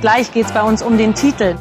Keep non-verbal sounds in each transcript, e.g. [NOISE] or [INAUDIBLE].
Gleich geht es bei uns um den Titel.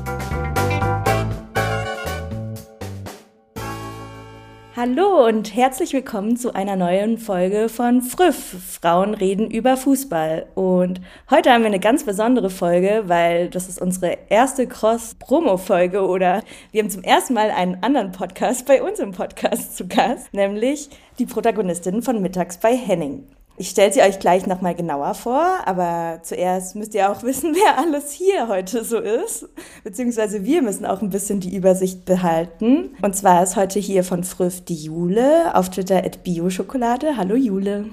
Hallo und herzlich willkommen zu einer neuen Folge von Früff. Frauen reden über Fußball. Und heute haben wir eine ganz besondere Folge, weil das ist unsere erste Cross-Promo-Folge oder wir haben zum ersten Mal einen anderen Podcast bei uns im Podcast zu Gast, nämlich die Protagonistin von Mittags bei Henning. Ich stelle sie euch gleich nochmal genauer vor, aber zuerst müsst ihr auch [LAUGHS] wissen, wer alles hier heute so ist. Beziehungsweise wir müssen auch ein bisschen die Übersicht behalten. Und zwar ist heute hier von Früff die Jule, auf Twitter at Bioschokolade. Hallo Jule.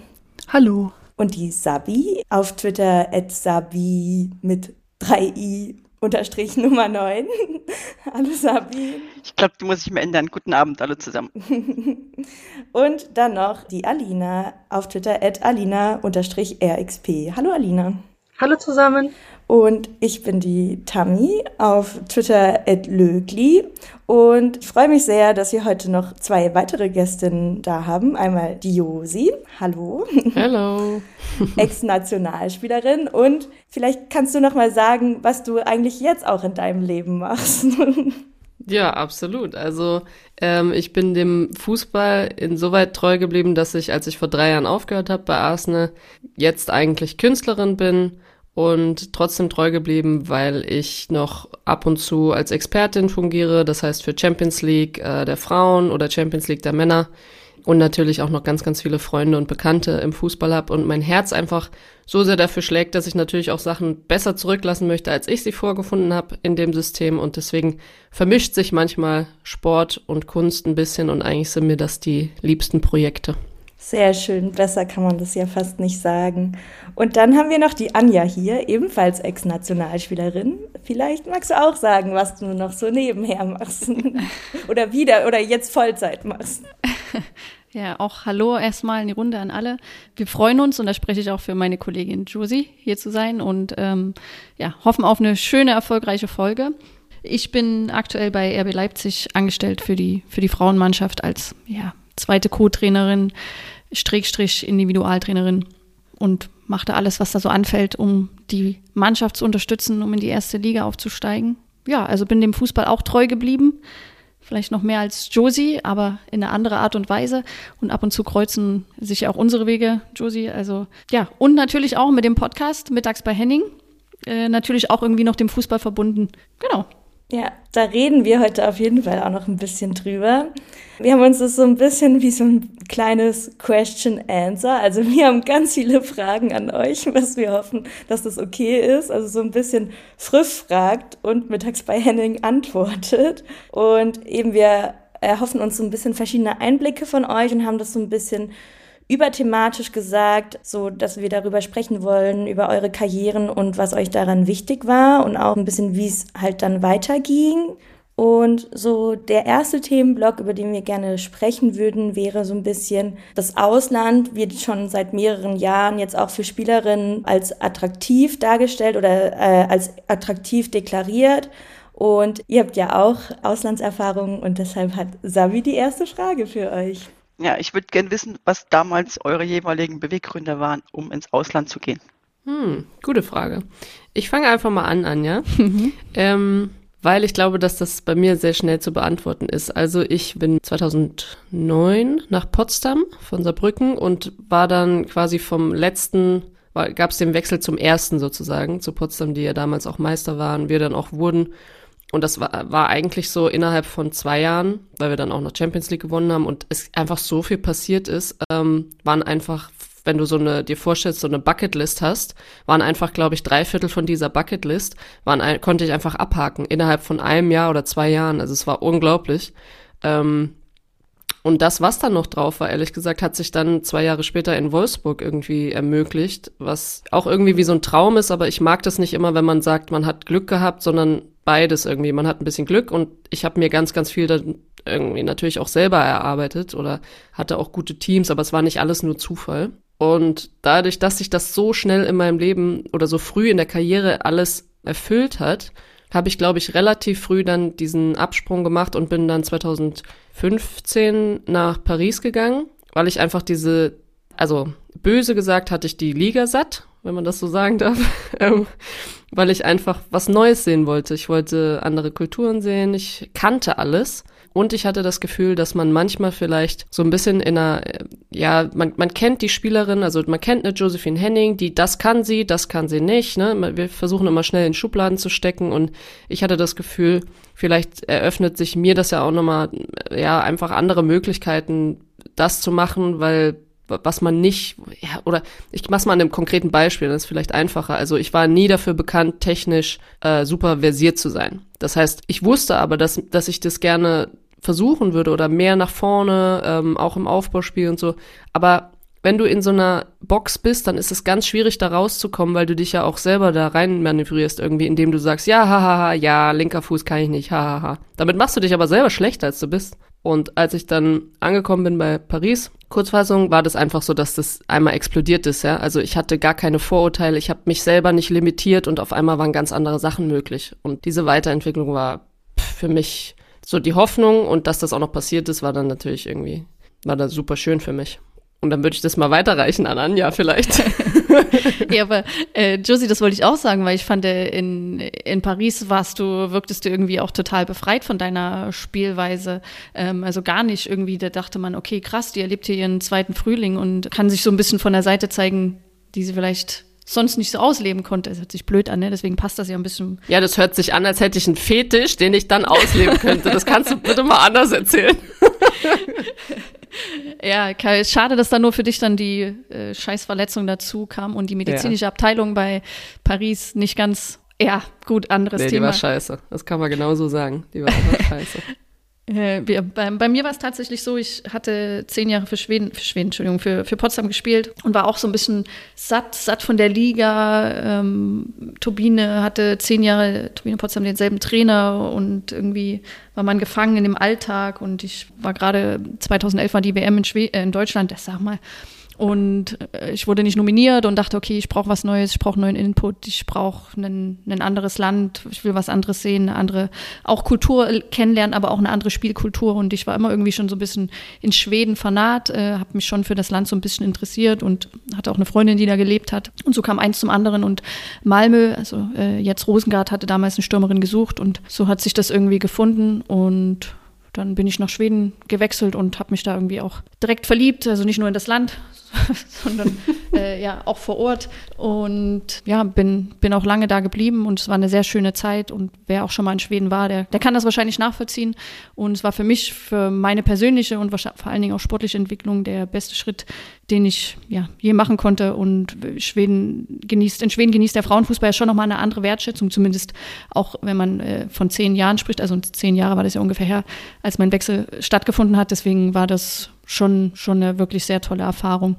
Hallo. Und die Sabi, auf Twitter at Sabi mit 3i unterstrich Nummer 9. [LAUGHS] Hallo Sabine. Ich glaube, die muss ich mir ändern. Guten Abend alle zusammen. [LAUGHS] Und dann noch die Alina auf Twitter at Alina unterstrich RXP. Hallo Alina. Hallo zusammen. Und ich bin die Tammy auf Twitter at Lögli. Und ich freue mich sehr, dass wir heute noch zwei weitere Gästinnen da haben. Einmal die Josi. Hallo. Hallo. [LAUGHS] Ex-Nationalspielerin. Und vielleicht kannst du noch mal sagen, was du eigentlich jetzt auch in deinem Leben machst. [LAUGHS] Ja, absolut. Also ähm, ich bin dem Fußball insoweit treu geblieben, dass ich, als ich vor drei Jahren aufgehört habe bei Arsenal, jetzt eigentlich Künstlerin bin und trotzdem treu geblieben, weil ich noch ab und zu als Expertin fungiere, das heißt für Champions League äh, der Frauen oder Champions League der Männer. Und natürlich auch noch ganz, ganz viele Freunde und Bekannte im Fußball habe und mein Herz einfach so sehr dafür schlägt, dass ich natürlich auch Sachen besser zurücklassen möchte, als ich sie vorgefunden habe in dem System. Und deswegen vermischt sich manchmal Sport und Kunst ein bisschen. Und eigentlich sind mir das die liebsten Projekte. Sehr schön, besser kann man das ja fast nicht sagen. Und dann haben wir noch die Anja hier, ebenfalls Ex-Nationalspielerin. Vielleicht magst du auch sagen, was du noch so nebenher machst [LAUGHS] oder wieder oder jetzt Vollzeit machst. [LAUGHS] Ja, auch Hallo erstmal in die Runde an alle. Wir freuen uns und da spreche ich auch für meine Kollegin Josie hier zu sein und ähm, ja, hoffen auf eine schöne, erfolgreiche Folge. Ich bin aktuell bei RB Leipzig angestellt für die, für die Frauenmannschaft als ja, zweite Co-Trainerin, Strich, Individualtrainerin und machte alles, was da so anfällt, um die Mannschaft zu unterstützen, um in die erste Liga aufzusteigen. Ja, also bin dem Fußball auch treu geblieben. Vielleicht noch mehr als Josie, aber in eine andere Art und Weise. Und ab und zu kreuzen sich auch unsere Wege, Josie. Also ja, und natürlich auch mit dem Podcast Mittags bei Henning. Äh, natürlich auch irgendwie noch dem Fußball verbunden. Genau. Ja, da reden wir heute auf jeden Fall auch noch ein bisschen drüber. Wir haben uns das so ein bisschen wie so ein kleines Question-Answer. Also wir haben ganz viele Fragen an euch, was wir hoffen, dass das okay ist. Also so ein bisschen frisch fragt und mittags bei Henning antwortet. Und eben wir erhoffen uns so ein bisschen verschiedene Einblicke von euch und haben das so ein bisschen überthematisch gesagt, so dass wir darüber sprechen wollen, über eure Karrieren und was euch daran wichtig war und auch ein bisschen, wie es halt dann weiterging. Und so der erste Themenblock, über den wir gerne sprechen würden, wäre so ein bisschen, das Ausland wird schon seit mehreren Jahren jetzt auch für Spielerinnen als attraktiv dargestellt oder äh, als attraktiv deklariert. Und ihr habt ja auch Auslandserfahrungen und deshalb hat Savi die erste Frage für euch. Ja, ich würde gerne wissen, was damals eure jeweiligen Beweggründe waren, um ins Ausland zu gehen. Hm, gute Frage. Ich fange einfach mal an, Anja. Mhm. [LAUGHS] Ähm, weil ich glaube, dass das bei mir sehr schnell zu beantworten ist. Also ich bin 2009 nach Potsdam von Saarbrücken und war dann quasi vom letzten, gab es den Wechsel zum ersten sozusagen, zu Potsdam, die ja damals auch Meister waren, wir dann auch wurden. Und das war, war eigentlich so innerhalb von zwei Jahren, weil wir dann auch noch Champions League gewonnen haben und es einfach so viel passiert ist, ähm, waren einfach, wenn du so eine, dir vorstellst, so eine Bucketlist hast, waren einfach, glaube ich, drei Viertel von dieser Bucketlist, waren, konnte ich einfach abhaken innerhalb von einem Jahr oder zwei Jahren. Also es war unglaublich. Ähm, Und das, was dann noch drauf war, ehrlich gesagt, hat sich dann zwei Jahre später in Wolfsburg irgendwie ermöglicht, was auch irgendwie wie so ein Traum ist, aber ich mag das nicht immer, wenn man sagt, man hat Glück gehabt, sondern beides irgendwie. Man hat ein bisschen Glück und ich habe mir ganz, ganz viel dann irgendwie natürlich auch selber erarbeitet oder hatte auch gute Teams, aber es war nicht alles nur Zufall. Und dadurch, dass sich das so schnell in meinem Leben oder so früh in der Karriere alles erfüllt hat, habe ich, glaube ich, relativ früh dann diesen Absprung gemacht und bin dann 2015 nach Paris gegangen, weil ich einfach diese, also böse gesagt hatte ich die Liga satt, wenn man das so sagen darf, [LAUGHS] ähm, weil ich einfach was Neues sehen wollte. Ich wollte andere Kulturen sehen, ich kannte alles und ich hatte das Gefühl, dass man manchmal vielleicht so ein bisschen in einer, ja, man, man kennt die Spielerin, also man kennt eine Josephine Henning, die das kann sie, das kann sie nicht. Ne? Wir versuchen immer schnell in Schubladen zu stecken und ich hatte das Gefühl, vielleicht eröffnet sich mir das ja auch nochmal, ja, einfach andere Möglichkeiten, das zu machen, weil was man nicht, ja, oder ich mach's mal an einem konkreten Beispiel, das ist vielleicht einfacher. Also ich war nie dafür bekannt, technisch äh, super versiert zu sein. Das heißt, ich wusste aber, dass, dass ich das gerne versuchen würde oder mehr nach vorne, ähm, auch im Aufbauspiel und so. Aber wenn du in so einer Box bist, dann ist es ganz schwierig, da rauszukommen, weil du dich ja auch selber da rein manövrierst irgendwie, indem du sagst, ja, hahaha, ja, linker Fuß kann ich nicht, hahaha. Damit machst du dich aber selber schlechter, als du bist. Und als ich dann angekommen bin bei Paris, Kurzfassung, war das einfach so, dass das einmal explodiert ist, ja. Also ich hatte gar keine Vorurteile, ich habe mich selber nicht limitiert und auf einmal waren ganz andere Sachen möglich. Und diese Weiterentwicklung war für mich so die Hoffnung und dass das auch noch passiert ist, war dann natürlich irgendwie, war das super schön für mich. Und dann würde ich das mal weiterreichen an Anja vielleicht. [LAUGHS] ja, aber äh, Josie, das wollte ich auch sagen, weil ich fand, äh, in, in Paris warst du, wirktest du irgendwie auch total befreit von deiner Spielweise. Ähm, also gar nicht irgendwie, da dachte man, okay, krass, die erlebt hier ihren zweiten Frühling und kann sich so ein bisschen von der Seite zeigen, die sie vielleicht sonst nicht so ausleben konnte. Es hört sich blöd an, ne? Deswegen passt das ja ein bisschen. Ja, das hört sich an, als hätte ich einen Fetisch, den ich dann ausleben könnte. Das kannst du bitte mal anders erzählen. [LAUGHS] ja, Kai, schade, dass da nur für dich dann die äh, Scheißverletzung dazu kam und die medizinische ja. Abteilung bei Paris nicht ganz, ja, gut, anderes nee, Thema. Die war scheiße. Das kann man genauso sagen. Die war einfach [LAUGHS] scheiße. Äh, bei, bei, mir war es tatsächlich so, ich hatte zehn Jahre für Schweden, für Schweden, Entschuldigung, für, für Potsdam gespielt und war auch so ein bisschen satt, satt von der Liga. Ähm, Turbine hatte zehn Jahre, Turbine Potsdam denselben Trainer und irgendwie war man gefangen in dem Alltag und ich war gerade 2011 war die WM in, Schwe äh, in Deutschland, das sag mal, und äh, ich wurde nicht nominiert und dachte, okay, ich brauche was Neues, ich brauche neuen Input, ich brauche ein, ein anderes Land, ich will was anderes sehen, eine andere, auch Kultur kennenlernen, aber auch eine andere Spielkultur. Und ich war immer irgendwie schon so ein bisschen in Schweden vernaht, äh, habe mich schon für das Land so ein bisschen interessiert und hatte auch eine Freundin, die da gelebt hat. Und so kam eins zum anderen. Und Malmö, also äh, jetzt Rosengard, hatte damals eine Stürmerin gesucht und so hat sich das irgendwie gefunden. Und dann bin ich nach Schweden gewechselt und habe mich da irgendwie auch direkt verliebt, also nicht nur in das Land, [LAUGHS] sondern äh, ja auch vor Ort. Und ja bin bin auch lange da geblieben und es war eine sehr schöne Zeit. Und wer auch schon mal in Schweden war, der der kann das wahrscheinlich nachvollziehen. Und es war für mich für meine persönliche und vor allen Dingen auch sportliche Entwicklung der beste Schritt, den ich ja je machen konnte. Und Schweden genießt in Schweden genießt der Frauenfußball ja schon noch mal eine andere Wertschätzung, zumindest auch wenn man äh, von zehn Jahren spricht, also zehn Jahre war das ja ungefähr her, als mein Wechsel stattgefunden hat. Deswegen war das schon, schon eine wirklich sehr tolle Erfahrung.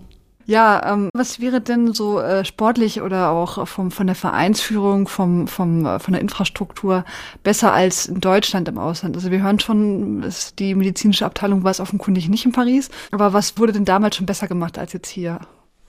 Ja, ähm, was wäre denn so äh, sportlich oder auch vom, von der Vereinsführung, vom, vom, äh, von der Infrastruktur besser als in Deutschland im Ausland? Also wir hören schon, die medizinische Abteilung war es offenkundig nicht in Paris, aber was wurde denn damals schon besser gemacht als jetzt hier?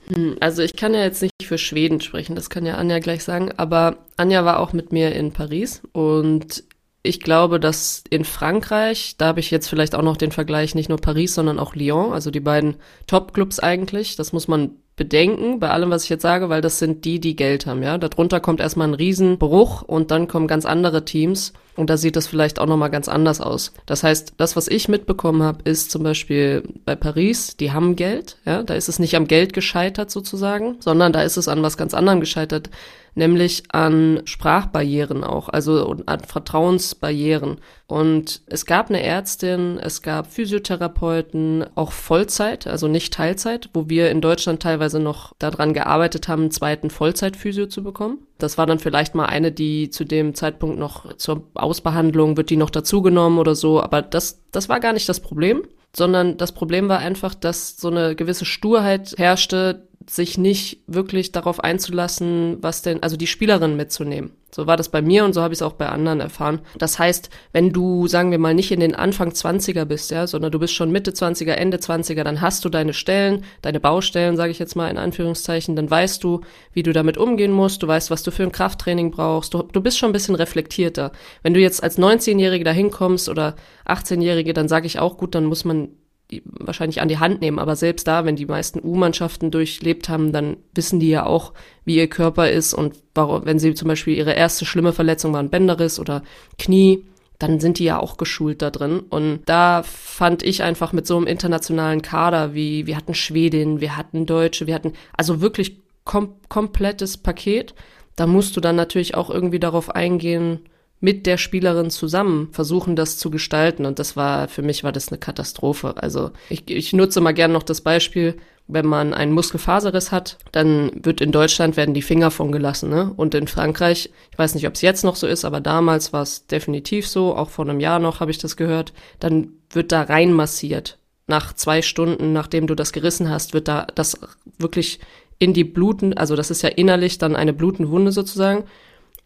Hm, also ich kann ja jetzt nicht für Schweden sprechen, das kann ja Anja gleich sagen, aber Anja war auch mit mir in Paris und ich glaube, dass in Frankreich, da habe ich jetzt vielleicht auch noch den Vergleich, nicht nur Paris, sondern auch Lyon, also die beiden Top-Clubs eigentlich, das muss man bedenken bei allem, was ich jetzt sage, weil das sind die, die Geld haben, ja. Darunter kommt erstmal ein Riesenbruch und dann kommen ganz andere Teams und da sieht das vielleicht auch nochmal ganz anders aus. Das heißt, das, was ich mitbekommen habe, ist zum Beispiel bei Paris, die haben Geld, ja. Da ist es nicht am Geld gescheitert sozusagen, sondern da ist es an was ganz anderem gescheitert nämlich an Sprachbarrieren auch, also an Vertrauensbarrieren. Und es gab eine Ärztin, es gab Physiotherapeuten, auch Vollzeit, also nicht Teilzeit, wo wir in Deutschland teilweise noch daran gearbeitet haben, einen zweiten Vollzeitphysio zu bekommen. Das war dann vielleicht mal eine, die zu dem Zeitpunkt noch zur Ausbehandlung wird die noch dazugenommen oder so, aber das, das war gar nicht das Problem sondern das Problem war einfach, dass so eine gewisse Sturheit herrschte, sich nicht wirklich darauf einzulassen, was denn, also die Spielerin mitzunehmen. So war das bei mir und so habe ich es auch bei anderen erfahren. Das heißt, wenn du, sagen wir mal, nicht in den Anfang 20er bist, ja, sondern du bist schon Mitte 20er, Ende 20er, dann hast du deine Stellen, deine Baustellen, sage ich jetzt mal in Anführungszeichen, dann weißt du, wie du damit umgehen musst, du weißt, was du für ein Krafttraining brauchst, du, du bist schon ein bisschen reflektierter. Wenn du jetzt als 19-Jährige da hinkommst oder 18-Jährige, dann sage ich auch, gut, dann muss man die wahrscheinlich an die Hand nehmen. Aber selbst da, wenn die meisten U-Mannschaften durchlebt haben, dann wissen die ja auch, wie ihr Körper ist und warum, wenn sie zum Beispiel ihre erste schlimme Verletzung war ein Bänderriss oder Knie, dann sind die ja auch geschult da drin. Und da fand ich einfach mit so einem internationalen Kader, wie wir hatten Schwedin, wir hatten Deutsche, wir hatten also wirklich kom komplettes Paket. Da musst du dann natürlich auch irgendwie darauf eingehen, mit der Spielerin zusammen versuchen, das zu gestalten. Und das war, für mich war das eine Katastrophe. Also ich, ich nutze mal gern noch das Beispiel, wenn man einen Muskelfaserriss hat, dann wird in Deutschland werden die Finger von gelassen. Ne? Und in Frankreich, ich weiß nicht, ob es jetzt noch so ist, aber damals war es definitiv so, auch vor einem Jahr noch habe ich das gehört, dann wird da rein massiert. Nach zwei Stunden, nachdem du das gerissen hast, wird da das wirklich in die Bluten, also das ist ja innerlich dann eine blutende Wunde sozusagen,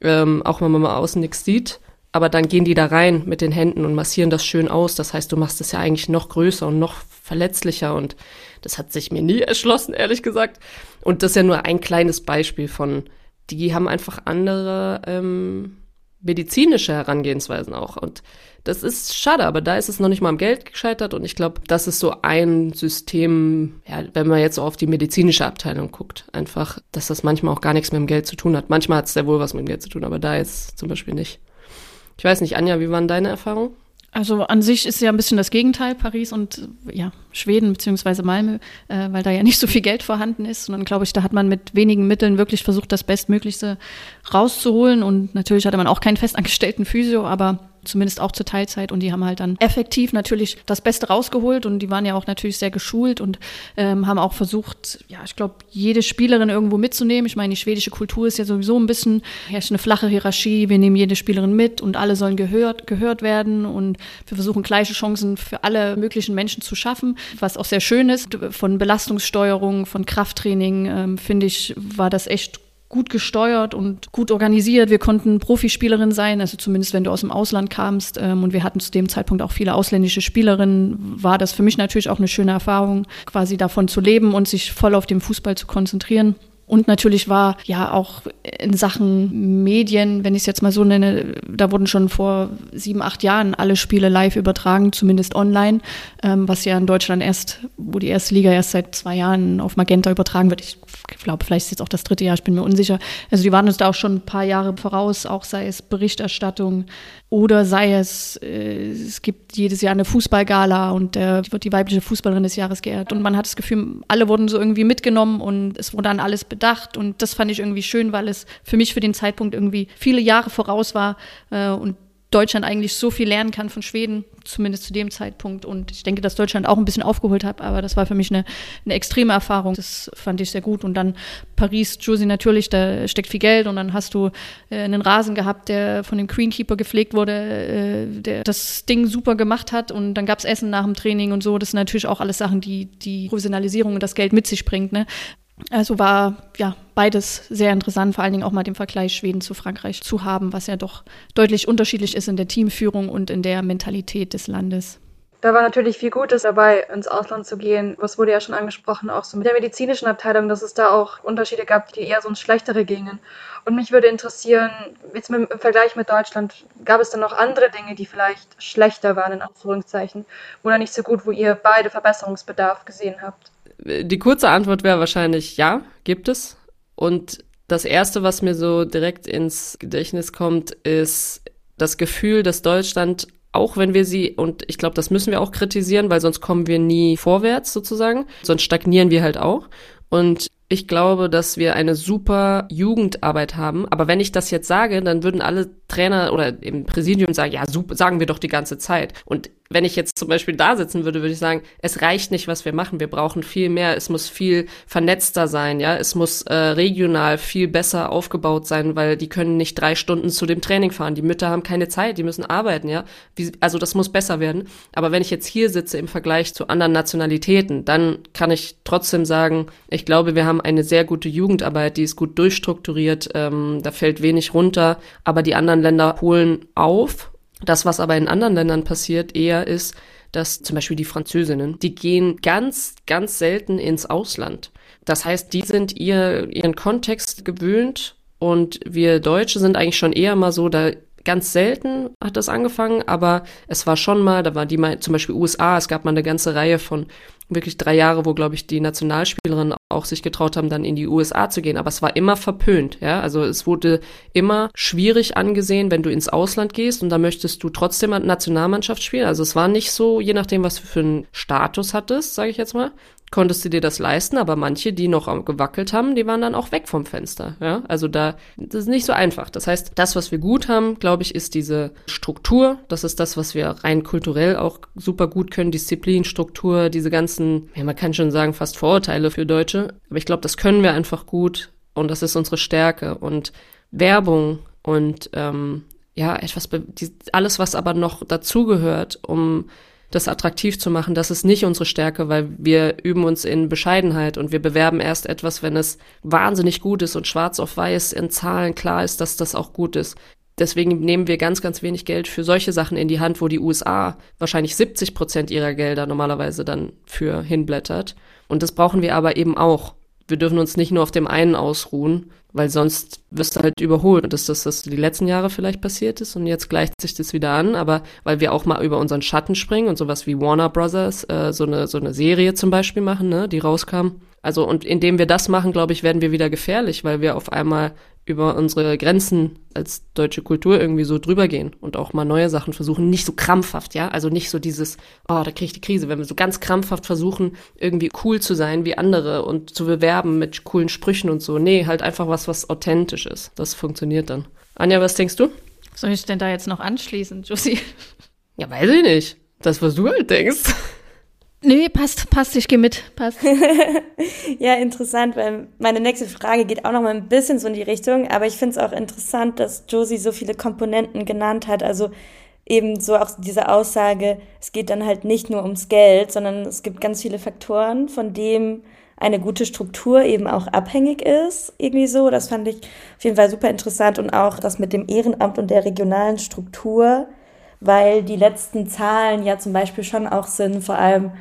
ähm, auch wenn man mal außen nichts sieht. Aber dann gehen die da rein mit den Händen und massieren das schön aus. Das heißt, du machst es ja eigentlich noch größer und noch verletzlicher. Und das hat sich mir nie [LAUGHS] erschlossen, ehrlich gesagt. Und das ist ja nur ein kleines Beispiel von, die haben einfach andere ähm, medizinische Herangehensweisen auch. Und das ist schade, aber da ist es noch nicht mal am Geld gescheitert und ich glaube, das ist so ein System, ja, wenn man jetzt so auf die medizinische Abteilung guckt, einfach, dass das manchmal auch gar nichts mit dem Geld zu tun hat. Manchmal hat es sehr wohl was mit dem Geld zu tun, aber da jetzt zum Beispiel nicht. Ich weiß nicht, Anja, wie waren deine Erfahrungen? Also an sich ist ja ein bisschen das Gegenteil, Paris und ja, Schweden beziehungsweise Malmö, äh, weil da ja nicht so viel Geld vorhanden ist. Und dann glaube ich, da hat man mit wenigen Mitteln wirklich versucht, das Bestmöglichste rauszuholen. Und natürlich hatte man auch keinen festangestellten Physio, aber zumindest auch zur Teilzeit. Und die haben halt dann effektiv natürlich das Beste rausgeholt und die waren ja auch natürlich sehr geschult und ähm, haben auch versucht, ja, ich glaube, jede Spielerin irgendwo mitzunehmen. Ich meine, die schwedische Kultur ist ja sowieso ein bisschen, herrscht eine flache Hierarchie. Wir nehmen jede Spielerin mit und alle sollen gehört, gehört werden und wir versuchen gleiche Chancen für alle möglichen Menschen zu schaffen, was auch sehr schön ist. Von Belastungssteuerung, von Krafttraining, ähm, finde ich, war das echt gut gesteuert und gut organisiert. Wir konnten Profispielerin sein, also zumindest wenn du aus dem Ausland kamst. Ähm, und wir hatten zu dem Zeitpunkt auch viele ausländische Spielerinnen. War das für mich natürlich auch eine schöne Erfahrung, quasi davon zu leben und sich voll auf den Fußball zu konzentrieren. Und natürlich war ja auch in Sachen Medien, wenn ich es jetzt mal so nenne, da wurden schon vor sieben, acht Jahren alle Spiele live übertragen, zumindest online, ähm, was ja in Deutschland erst, wo die erste Liga erst seit zwei Jahren auf Magenta übertragen wird. Ich glaube, vielleicht ist jetzt auch das dritte Jahr, ich bin mir unsicher. Also die waren uns da auch schon ein paar Jahre voraus, auch sei es Berichterstattung, oder sei es, äh, es gibt jedes Jahr eine Fußballgala und äh, wird die weibliche Fußballerin des Jahres geehrt. Und man hat das Gefühl, alle wurden so irgendwie mitgenommen und es wurde an alles bedacht. Und das fand ich irgendwie schön, weil es für mich für den Zeitpunkt irgendwie viele Jahre voraus war äh, und Deutschland eigentlich so viel lernen kann von Schweden, zumindest zu dem Zeitpunkt. Und ich denke, dass Deutschland auch ein bisschen aufgeholt hat, aber das war für mich eine, eine extreme Erfahrung. Das fand ich sehr gut. Und dann Paris, Josie natürlich, da steckt viel Geld und dann hast du äh, einen Rasen gehabt, der von dem Greenkeeper gepflegt wurde, äh, der das Ding super gemacht hat und dann gab es Essen nach dem Training und so. Das sind natürlich auch alles Sachen, die die Professionalisierung und das Geld mit sich bringt. Ne? Also war ja beides sehr interessant, vor allen Dingen auch mal den Vergleich Schweden zu Frankreich zu haben, was ja doch deutlich unterschiedlich ist in der Teamführung und in der Mentalität des Landes. Da war natürlich viel Gutes dabei, ins Ausland zu gehen. Was wurde ja schon angesprochen, auch so mit der medizinischen Abteilung, dass es da auch Unterschiede gab, die eher so ins Schlechtere gingen. Und mich würde interessieren, jetzt im Vergleich mit Deutschland, gab es dann noch andere Dinge, die vielleicht schlechter waren, in Anführungszeichen, oder nicht so gut, wo ihr beide Verbesserungsbedarf gesehen habt? Die kurze Antwort wäre wahrscheinlich ja, gibt es. Und das Erste, was mir so direkt ins Gedächtnis kommt, ist das Gefühl, dass Deutschland, auch wenn wir sie, und ich glaube, das müssen wir auch kritisieren, weil sonst kommen wir nie vorwärts sozusagen, sonst stagnieren wir halt auch. Und ich glaube, dass wir eine super Jugendarbeit haben. Aber wenn ich das jetzt sage, dann würden alle Trainer oder im Präsidium sagen, ja, super, sagen wir doch die ganze Zeit. Und wenn ich jetzt zum Beispiel da sitzen würde, würde ich sagen, es reicht nicht, was wir machen. Wir brauchen viel mehr. Es muss viel vernetzter sein, ja. Es muss äh, regional viel besser aufgebaut sein, weil die können nicht drei Stunden zu dem Training fahren. Die Mütter haben keine Zeit, die müssen arbeiten, ja. Wie, also das muss besser werden. Aber wenn ich jetzt hier sitze im Vergleich zu anderen Nationalitäten, dann kann ich trotzdem sagen, ich glaube, wir haben eine sehr gute Jugendarbeit, die ist gut durchstrukturiert. Ähm, da fällt wenig runter, aber die anderen Länder holen auf das, was aber in anderen Ländern passiert, eher ist, dass zum Beispiel die Französinnen, die gehen ganz, ganz selten ins Ausland. Das heißt, die sind ihr, ihren Kontext gewöhnt und wir Deutsche sind eigentlich schon eher mal so, da ganz selten hat das angefangen, aber es war schon mal, da war die mal zum Beispiel USA, es gab mal eine ganze Reihe von wirklich drei Jahre, wo, glaube ich, die Nationalspielerinnen auch sich getraut haben, dann in die USA zu gehen. Aber es war immer verpönt, ja. Also es wurde immer schwierig angesehen, wenn du ins Ausland gehst und da möchtest du trotzdem Nationalmannschaft spielen. Also es war nicht so, je nachdem, was du für einen Status hattest, sage ich jetzt mal, konntest du dir das leisten, aber manche, die noch gewackelt haben, die waren dann auch weg vom Fenster. Ja, also da das ist nicht so einfach. Das heißt, das, was wir gut haben, glaube ich, ist diese Struktur. Das ist das, was wir rein kulturell auch super gut können. Disziplin, Struktur, diese ganzen, ja, man kann schon sagen, fast Vorurteile für Deutsche. Aber ich glaube, das können wir einfach gut und das ist unsere Stärke und Werbung und ähm, ja etwas, alles, was aber noch dazugehört, um das attraktiv zu machen, das ist nicht unsere Stärke, weil wir üben uns in Bescheidenheit und wir bewerben erst etwas, wenn es wahnsinnig gut ist und schwarz auf weiß in Zahlen klar ist, dass das auch gut ist. Deswegen nehmen wir ganz, ganz wenig Geld für solche Sachen in die Hand, wo die USA wahrscheinlich 70 Prozent ihrer Gelder normalerweise dann für hinblättert. Und das brauchen wir aber eben auch wir dürfen uns nicht nur auf dem einen ausruhen, weil sonst wirst du halt überholt. Und dass das, das die letzten Jahre vielleicht passiert ist und jetzt gleicht sich das wieder an, aber weil wir auch mal über unseren Schatten springen und sowas wie Warner Brothers, äh, so eine, so eine Serie zum Beispiel machen, ne, die rauskam. Also, und indem wir das machen, glaube ich, werden wir wieder gefährlich, weil wir auf einmal über unsere Grenzen als deutsche Kultur irgendwie so drüber gehen und auch mal neue Sachen versuchen, nicht so krampfhaft, ja, also nicht so dieses, oh, da kriege ich die Krise, wenn wir so ganz krampfhaft versuchen, irgendwie cool zu sein wie andere und zu bewerben mit coolen Sprüchen und so. Nee, halt einfach was, was authentisch ist. Das funktioniert dann. Anja, was denkst du? Soll ich denn da jetzt noch anschließen, Josie? Ja, weiß ich nicht. Das, was du halt denkst. Nee, passt, passt, ich gehe mit, passt. [LAUGHS] ja, interessant, weil meine nächste Frage geht auch noch mal ein bisschen so in die Richtung, aber ich finde es auch interessant, dass Josie so viele Komponenten genannt hat, also eben so auch diese Aussage, es geht dann halt nicht nur ums Geld, sondern es gibt ganz viele Faktoren, von dem eine gute Struktur eben auch abhängig ist, irgendwie so. Das fand ich auf jeden Fall super interessant und auch das mit dem Ehrenamt und der regionalen Struktur, weil die letzten Zahlen ja zum Beispiel schon auch sind, vor allem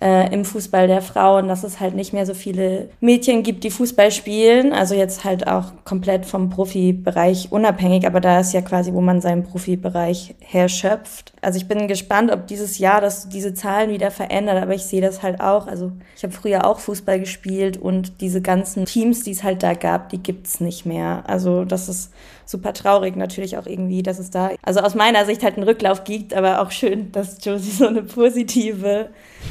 äh, im Fußball der Frauen, dass es halt nicht mehr so viele Mädchen gibt, die Fußball spielen. Also jetzt halt auch komplett vom Profibereich unabhängig, aber da ist ja quasi, wo man seinen Profibereich herschöpft. Also ich bin gespannt, ob dieses Jahr das diese Zahlen wieder verändert, aber ich sehe das halt auch. Also ich habe früher auch Fußball gespielt und diese ganzen Teams, die es halt da gab, die gibt's nicht mehr. Also das ist super traurig natürlich auch irgendwie, dass es da, also aus meiner Sicht halt einen Rücklauf gibt, aber auch schön, dass Josie so eine positive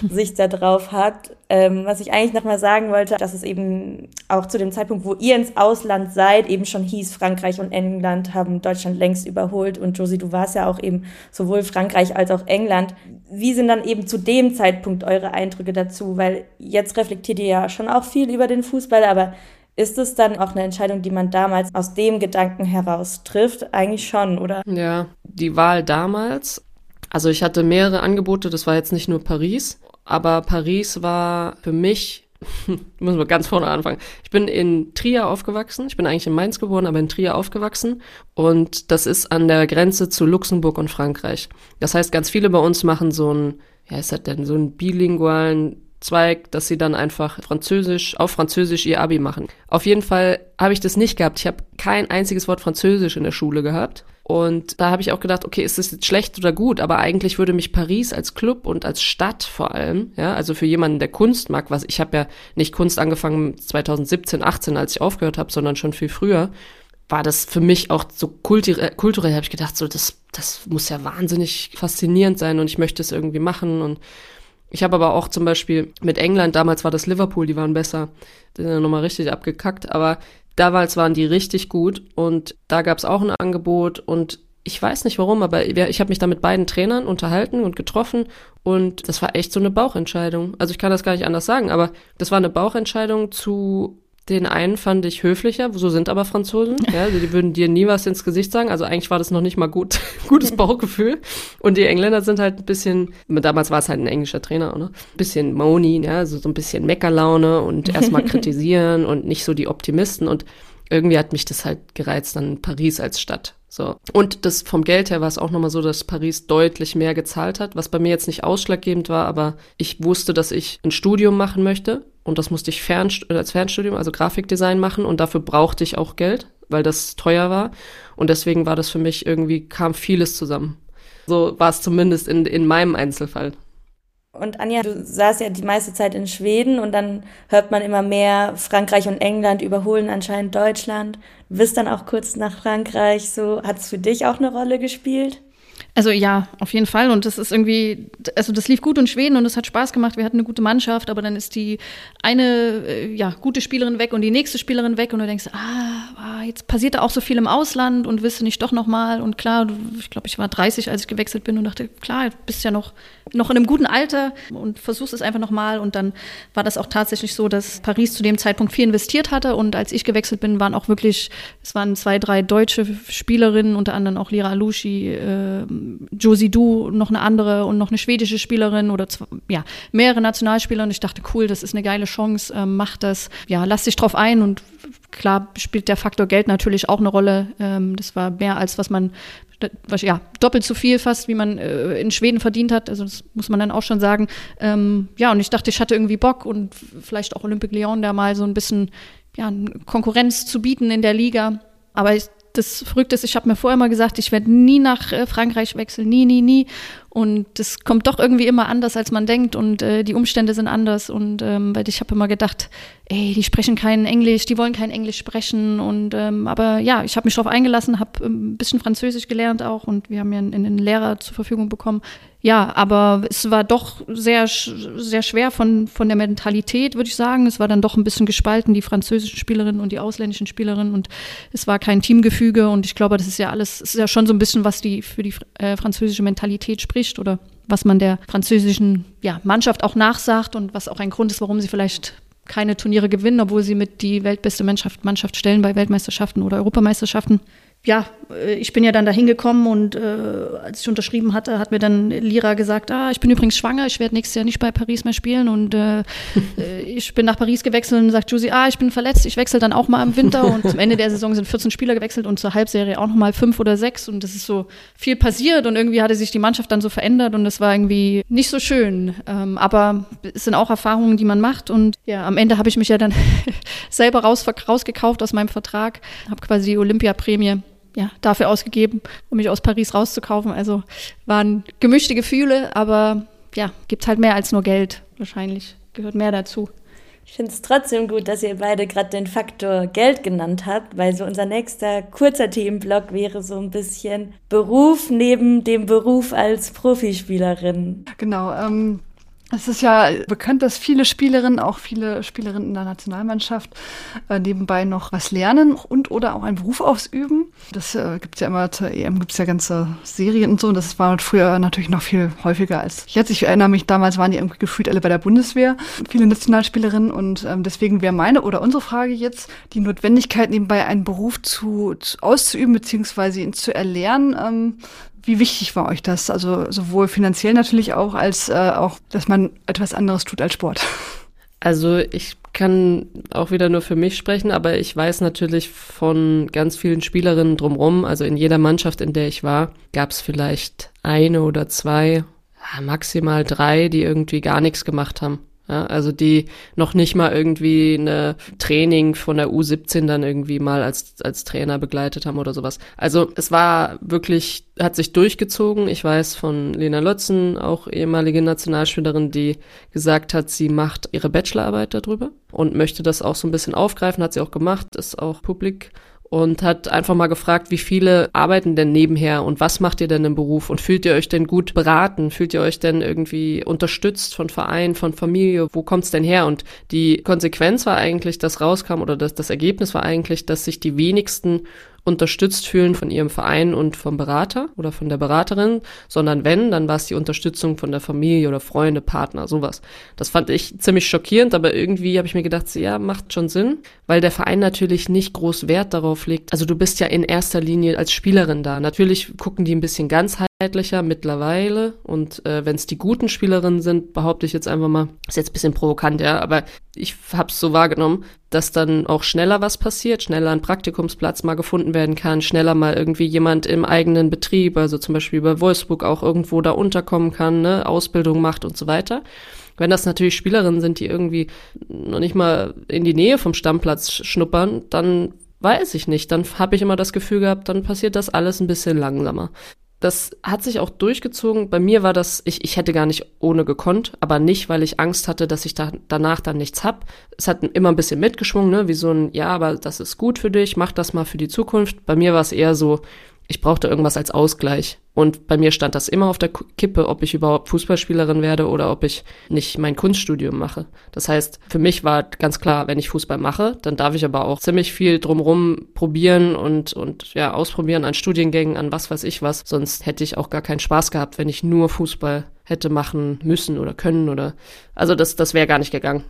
Sicht da drauf hat. Ähm, was ich eigentlich nochmal sagen wollte, dass es eben auch zu dem Zeitpunkt, wo ihr ins Ausland seid, eben schon hieß, Frankreich und England haben Deutschland längst überholt. Und Josie, du warst ja auch eben sowohl Frankreich als auch England. Wie sind dann eben zu dem Zeitpunkt eure Eindrücke dazu? Weil jetzt reflektiert ihr ja schon auch viel über den Fußball, aber ist es dann auch eine Entscheidung, die man damals aus dem Gedanken heraus trifft? Eigentlich schon, oder? Ja, die Wahl damals. Also ich hatte mehrere Angebote, das war jetzt nicht nur Paris, aber Paris war für mich [LAUGHS] muss man ganz vorne anfangen. Ich bin in Trier aufgewachsen. Ich bin eigentlich in Mainz geboren, aber in Trier aufgewachsen. Und das ist an der Grenze zu Luxemburg und Frankreich. Das heißt, ganz viele bei uns machen so einen, ja, ist das denn, so einen bilingualen Zweig, dass sie dann einfach Französisch, auf Französisch ihr Abi machen. Auf jeden Fall habe ich das nicht gehabt. Ich habe kein einziges Wort Französisch in der Schule gehabt. Und da habe ich auch gedacht, okay, ist das jetzt schlecht oder gut? Aber eigentlich würde mich Paris als Club und als Stadt vor allem, ja, also für jemanden, der Kunst mag, was ich habe ja nicht Kunst angefangen 2017, 18, als ich aufgehört habe, sondern schon viel früher, war das für mich auch so kulturell, kulturell habe ich gedacht, so das, das muss ja wahnsinnig faszinierend sein und ich möchte es irgendwie machen und ich habe aber auch zum Beispiel mit England, damals war das Liverpool, die waren besser, die sind ja nochmal richtig abgekackt, aber damals waren die richtig gut und da gab es auch ein Angebot und ich weiß nicht warum, aber ich habe mich da mit beiden Trainern unterhalten und getroffen und das war echt so eine Bauchentscheidung. Also ich kann das gar nicht anders sagen, aber das war eine Bauchentscheidung zu den einen fand ich höflicher, so sind aber Franzosen. Ja, die würden dir nie was ins Gesicht sagen. Also eigentlich war das noch nicht mal gut, [LAUGHS] gutes Bauchgefühl. Und die Engländer sind halt ein bisschen, damals war es halt ein englischer Trainer, oder? Ein bisschen moany, ja, also so ein bisschen Meckerlaune und [LAUGHS] erstmal kritisieren und nicht so die Optimisten. Und irgendwie hat mich das halt gereizt dann Paris als Stadt. So. Und das vom Geld her war es auch nochmal so, dass Paris deutlich mehr gezahlt hat, was bei mir jetzt nicht ausschlaggebend war, aber ich wusste, dass ich ein Studium machen möchte und das musste ich fern, als Fernstudium, also Grafikdesign machen und dafür brauchte ich auch Geld, weil das teuer war. Und deswegen war das für mich irgendwie, kam vieles zusammen. So war es zumindest in, in meinem Einzelfall. Und Anja, du saßt ja die meiste Zeit in Schweden und dann hört man immer mehr, Frankreich und England überholen anscheinend Deutschland. Du bist dann auch kurz nach Frankreich, so hat es für dich auch eine Rolle gespielt? Also ja, auf jeden Fall. Und das ist irgendwie, also das lief gut in Schweden und es hat Spaß gemacht. Wir hatten eine gute Mannschaft, aber dann ist die eine äh, ja, gute Spielerin weg und die nächste Spielerin weg und du denkst, ah, ah jetzt passiert da auch so viel im Ausland und wirst du nicht doch nochmal. Und klar, ich glaube, ich war 30, als ich gewechselt bin und dachte, klar, du bist ja noch, noch in einem guten Alter und versuchst es einfach nochmal. Und dann war das auch tatsächlich so, dass Paris zu dem Zeitpunkt viel investiert hatte. Und als ich gewechselt bin, waren auch wirklich, es waren zwei, drei deutsche Spielerinnen, unter anderem auch Lira Alushi, äh, Josie Du, noch eine andere und noch eine schwedische Spielerin oder zwei, ja, mehrere Nationalspieler. Und ich dachte, cool, das ist eine geile Chance, ähm, mach das. Ja, lass dich drauf ein und klar spielt der Faktor Geld natürlich auch eine Rolle. Ähm, das war mehr als was man, was, ja, doppelt so viel fast, wie man äh, in Schweden verdient hat. Also das muss man dann auch schon sagen. Ähm, ja, und ich dachte, ich hatte irgendwie Bock und vielleicht auch Olympique Lyon da mal so ein bisschen ja, Konkurrenz zu bieten in der Liga. Aber ich, das Verrückte ist, ich habe mir vorher mal gesagt, ich werde nie nach äh, Frankreich wechseln, nie, nie, nie. Und das kommt doch irgendwie immer anders, als man denkt und äh, die Umstände sind anders. Und ähm, weil ich habe immer gedacht, ey, die sprechen kein Englisch, die wollen kein Englisch sprechen. Und ähm, aber ja, ich habe mich darauf eingelassen, habe ähm, ein bisschen Französisch gelernt auch und wir haben ja einen, einen Lehrer zur Verfügung bekommen. Ja, aber es war doch sehr, sehr schwer von, von der Mentalität, würde ich sagen. Es war dann doch ein bisschen gespalten, die französischen Spielerinnen und die ausländischen Spielerinnen. Und es war kein Teamgefüge. Und ich glaube, das ist ja alles, es ist ja schon so ein bisschen, was die für die äh, französische Mentalität spricht spricht oder was man der französischen ja, Mannschaft auch nachsagt und was auch ein Grund ist, warum sie vielleicht keine Turniere gewinnen, obwohl sie mit die weltbeste Mannschaft, Mannschaft stellen bei Weltmeisterschaften oder Europameisterschaften ja, äh, ich bin ja dann da hingekommen und äh, als ich unterschrieben hatte, hat mir dann Lira gesagt, ah, ich bin übrigens schwanger, ich werde nächstes Jahr nicht bei Paris mehr spielen und äh, [LAUGHS] äh ich bin nach Paris gewechselt und sagt Josie, ah, ich bin verletzt, ich wechsle dann auch mal im Winter und zum Ende der Saison sind 14 Spieler gewechselt und zur Halbserie auch nochmal fünf oder sechs und das ist so viel passiert und irgendwie hatte sich die Mannschaft dann so verändert und das war irgendwie nicht so schön, ähm, aber es sind auch Erfahrungen, die man macht und ja, am Ende habe ich mich ja dann [LAUGHS] selber raus, rausgekauft aus meinem Vertrag, habe quasi die Olympiaprämie ja, dafür ausgegeben, um mich aus Paris rauszukaufen. Also waren gemischte Gefühle, aber ja, gibt halt mehr als nur Geld. Wahrscheinlich gehört mehr dazu. Ich finde es trotzdem gut, dass ihr beide gerade den Faktor Geld genannt habt, weil so unser nächster kurzer Themenblock wäre so ein bisschen Beruf neben dem Beruf als Profispielerin. Genau, ähm, es ist ja bekannt, dass viele Spielerinnen, auch viele Spielerinnen in der Nationalmannschaft, äh, nebenbei noch was lernen und oder auch einen Beruf ausüben. Das äh, gibt es ja immer zur EM, gibt es ja ganze Serien und so. Und das war früher natürlich noch viel häufiger als jetzt. Ich erinnere mich, damals waren die irgendwie gefühlt alle bei der Bundeswehr, viele Nationalspielerinnen. Und ähm, deswegen wäre meine oder unsere Frage jetzt, die Notwendigkeit, nebenbei einen Beruf zu, zu auszuüben, beziehungsweise ihn zu erlernen. Ähm, wie wichtig war euch das? Also sowohl finanziell natürlich auch, als äh, auch, dass man etwas anderes tut als Sport. Also ich kann auch wieder nur für mich sprechen, aber ich weiß natürlich von ganz vielen Spielerinnen drumherum, also in jeder Mannschaft, in der ich war, gab es vielleicht eine oder zwei, maximal drei, die irgendwie gar nichts gemacht haben. Ja, also die noch nicht mal irgendwie eine Training von der U17 dann irgendwie mal als, als Trainer begleitet haben oder sowas. Also es war wirklich, hat sich durchgezogen. Ich weiß von Lena Lotzen, auch ehemalige Nationalspielerin, die gesagt hat, sie macht ihre Bachelorarbeit darüber und möchte das auch so ein bisschen aufgreifen, hat sie auch gemacht, ist auch publik und hat einfach mal gefragt, wie viele arbeiten denn nebenher und was macht ihr denn im Beruf und fühlt ihr euch denn gut beraten? Fühlt ihr euch denn irgendwie unterstützt von Verein, von Familie? Wo kommt's denn her? Und die Konsequenz war eigentlich, dass rauskam oder das, das Ergebnis war eigentlich, dass sich die wenigsten unterstützt fühlen von ihrem Verein und vom Berater oder von der Beraterin, sondern wenn, dann war es die Unterstützung von der Familie oder Freunde, Partner, sowas. Das fand ich ziemlich schockierend, aber irgendwie habe ich mir gedacht, ja, macht schon Sinn, weil der Verein natürlich nicht groß Wert darauf legt. Also du bist ja in erster Linie als Spielerin da. Natürlich gucken die ein bisschen ganzheitlicher mittlerweile und äh, wenn es die guten Spielerinnen sind, behaupte ich jetzt einfach mal, ist jetzt ein bisschen provokant, ja, aber ich habe es so wahrgenommen, dass dann auch schneller was passiert, schneller ein Praktikumsplatz mal gefunden werden kann, schneller mal irgendwie jemand im eigenen Betrieb, also zum Beispiel bei Wolfsburg auch irgendwo da unterkommen kann, ne, Ausbildung macht und so weiter. Wenn das natürlich Spielerinnen sind, die irgendwie noch nicht mal in die Nähe vom Stammplatz schnuppern, dann weiß ich nicht. Dann habe ich immer das Gefühl gehabt, dann passiert das alles ein bisschen langsamer. Das hat sich auch durchgezogen. Bei mir war das, ich, ich hätte gar nicht ohne gekonnt, aber nicht, weil ich Angst hatte, dass ich da, danach dann nichts hab. Es hat immer ein bisschen mitgeschwungen, ne? wie so ein, ja, aber das ist gut für dich, mach das mal für die Zukunft. Bei mir war es eher so, ich brauchte irgendwas als Ausgleich. Und bei mir stand das immer auf der Kippe, ob ich überhaupt Fußballspielerin werde oder ob ich nicht mein Kunststudium mache. Das heißt, für mich war ganz klar, wenn ich Fußball mache, dann darf ich aber auch ziemlich viel drumrum probieren und, und ja, ausprobieren an Studiengängen, an was weiß ich was. Sonst hätte ich auch gar keinen Spaß gehabt, wenn ich nur Fußball hätte machen müssen oder können oder, also das, das wäre gar nicht gegangen.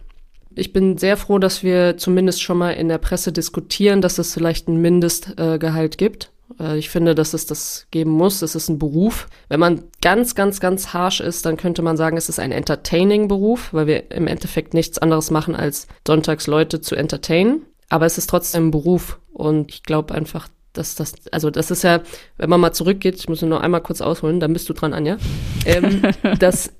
Ich bin sehr froh, dass wir zumindest schon mal in der Presse diskutieren, dass es vielleicht ein Mindestgehalt gibt äh, ich finde, dass es das geben muss. Es ist ein Beruf. Wenn man ganz, ganz, ganz harsh ist, dann könnte man sagen, es ist ein Entertaining-Beruf, weil wir im Endeffekt nichts anderes machen, als sonntags Leute zu entertainen. Aber es ist trotzdem ein Beruf. Und ich glaube einfach, dass das, also das ist ja, wenn man mal zurückgeht, ich muss nur noch einmal kurz ausholen, dann bist du dran, Anja, ähm, [LAUGHS] dass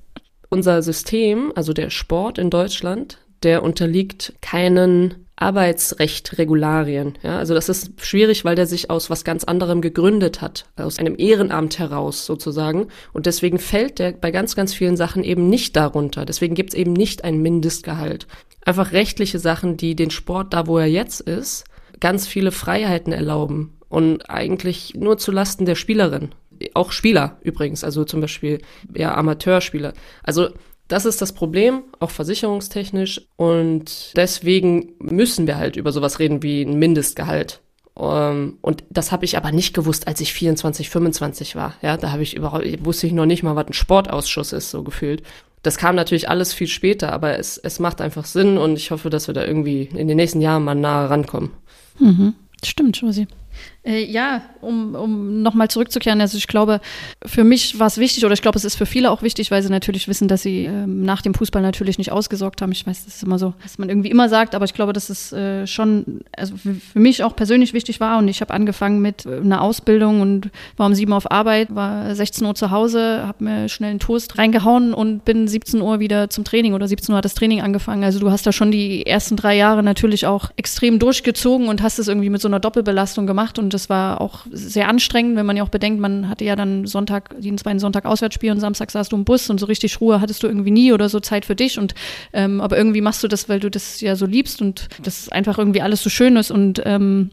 unser System, also der Sport in Deutschland, der unterliegt keinen Arbeitsrecht-Regularien. Ja, also das ist schwierig, weil der sich aus was ganz anderem gegründet hat, aus einem Ehrenamt heraus sozusagen. Und deswegen fällt der bei ganz, ganz vielen Sachen eben nicht darunter. Deswegen gibt's eben nicht ein Mindestgehalt. Einfach rechtliche Sachen, die den Sport da, wo er jetzt ist, ganz viele Freiheiten erlauben. Und eigentlich nur zu Lasten der Spielerin. Auch Spieler übrigens, also zum Beispiel ja Amateurspieler. Also das ist das Problem, auch versicherungstechnisch. Und deswegen müssen wir halt über sowas reden wie ein Mindestgehalt. Um, ähm, und das habe ich aber nicht gewusst, als ich 24, 25 war. Ja, da habe ich überhaupt, wusste ich noch nicht mal, was ein Sportausschuss ist, so gefühlt. Das kam natürlich alles viel später, aber es, es macht einfach Sinn und ich hoffe, dass wir da irgendwie in den nächsten Jahren mal nahe rankommen. Mhm. Stimmt, Josie. Äh, ja, um, um nochmal zurückzukehren, also ich glaube, für mich war es wichtig, oder ich glaube, es ist für viele auch wichtig, weil sie natürlich wissen, dass sie ähm, nach dem Fußball natürlich nicht ausgesorgt haben. Ich weiß, das ist immer so, was man irgendwie immer sagt, aber ich glaube, dass es äh, schon, also für, mich auch persönlich wichtig war und ich habe angefangen mit äh, einer Ausbildung und war um sieben Uhr auf Arbeit, war 16 Uhr zu Hause, habe mir schnell einen Toast reingehauen und bin 17 Uhr wieder zum Training oder 17 Uhr hat das Training angefangen. Also du hast da schon die ersten drei Jahre natürlich auch extrem durchgezogen und hast es irgendwie mit so einer Doppelbelastung gemacht und das war auch sehr anstrengend, wenn man ja auch bedenkt, man hatte ja dann Sonntag, jeden zweiten Sonntag Auswärtsspiel und Samstag saßt du im Bus und so richtig Ruhe hattest du irgendwie nie oder so Zeit für dich. Und ähm, aber irgendwie machst du das, weil du das ja so liebst und das einfach irgendwie alles so schön ist. Und ähm,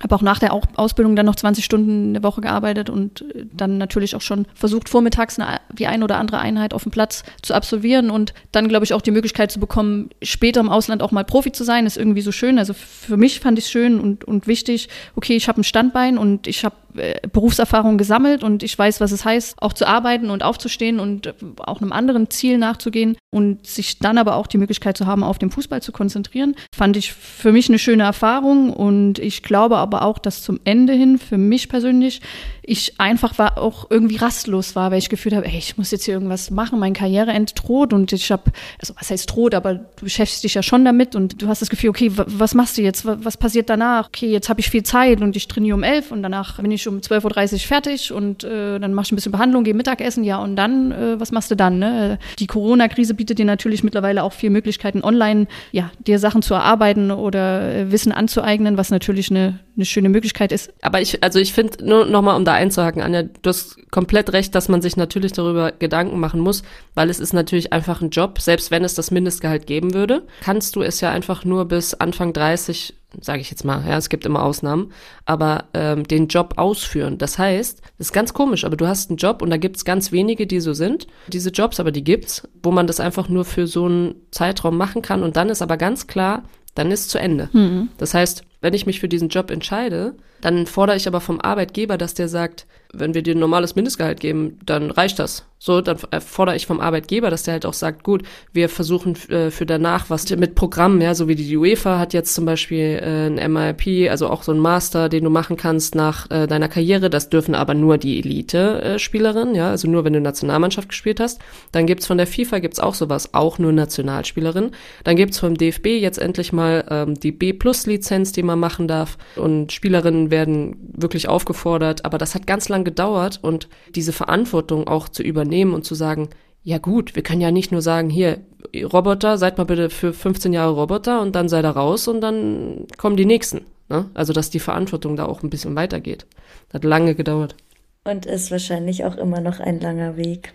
habe auch nach der Ausbildung dann noch 20 Stunden eine Woche gearbeitet und äh, dann natürlich auch schon versucht, vormittags eine, die ein oder andere Einheit auf dem Platz zu absolvieren und dann, glaube ich, auch die Möglichkeit zu bekommen, später im Ausland auch mal Profi zu sein, ist irgendwie so schön. Also für mich fand ich es schön und, und wichtig, okay, ich habe ein Standbein und ich habe äh, Berufserfahrung gesammelt und ich weiß, was es heißt, auch zu arbeiten und aufzustehen und äh, auch einem anderen Ziel nachzugehen und sich dann aber auch die Möglichkeit zu haben, auf den Fußball zu konzentrieren, fand ich für mich eine schöne Erfahrung und ich glaube aber auch, dass zum Ende hin für mich persönlich ich einfach war auch irgendwie rastlos war, weil ich gefühlt habe, ey, ich muss jetzt hier irgendwas machen, mein Karriereend droht und ich habe, also was heißt droht, aber du beschäftigst dich ja schon damit und du hast das Gefühl, okay, was machst du jetzt, was passiert danach? Okay, jetzt habe ich viel Zeit und ich trainiere um elf und danach bin ich um 12.30 Uhr fertig und äh, dann mache ich ein bisschen Behandlung, gehe Mittagessen, ja und dann, äh, was machst du dann? Ne? Die Corona-Krise bietet dir natürlich mittlerweile auch viele Möglichkeiten, online ja, dir Sachen zu erarbeiten oder äh, Wissen anzueignen, was natürlich eine, eine schöne Möglichkeit ist. Aber ich, also ich finde, nur nochmal um da einzuhaken, Anja, du hast komplett recht, dass man sich natürlich darüber Gedanken machen muss, weil es ist natürlich einfach ein Job, selbst wenn es das Mindestgehalt geben würde, kannst du es ja einfach nur bis Anfang 30 sage ich jetzt mal, ja, es gibt immer Ausnahmen, aber ähm, den Job ausführen. Das heißt, das ist ganz komisch, aber du hast einen Job und da gibt's ganz wenige, die so sind. Diese Jobs, aber die gibt's, wo man das einfach nur für so einen Zeitraum machen kann und dann ist aber ganz klar, dann ist zu Ende. Mhm. Das heißt, Wenn ich mich für diesen Job entscheide, dann fordere ich aber vom Arbeitgeber, dass der sagt, wenn wir dir ein normales Mindestgehalt geben, dann reicht das. So, dann fordere ich vom Arbeitgeber, dass der halt auch sagt, gut, wir versuchen äh, für danach was mit Programmen, ja, so wie die UEFA hat jetzt zum Beispiel äh, ein MIP, also auch so ein Master, den du machen kannst nach äh, deiner Karriere. Das dürfen aber nur die Elite-Spielerinnen, ja, also nur wenn du Nationalmannschaft gespielt hast. Dann gibt's von der FIFA gibt's auch sowas, auch nur Nationalspielerinnen. Dann gibt's vom DFB jetzt endlich mal ähm, die B-Plus-Lizenz, die man machen darf. Und Spielerinnen werden wirklich aufgefordert, aber das hat ganz lang gedauert und diese Verantwortung auch zu übernehmen und zu sagen, ja gut, wir können ja nicht nur sagen, hier, Roboter, seid mal bitte für 15 Jahre Roboter und dann seid da raus und dann kommen die nächsten. Ne? Also dass die Verantwortung da auch ein bisschen weitergeht. Hat lange gedauert. Und ist wahrscheinlich auch immer noch ein langer Weg.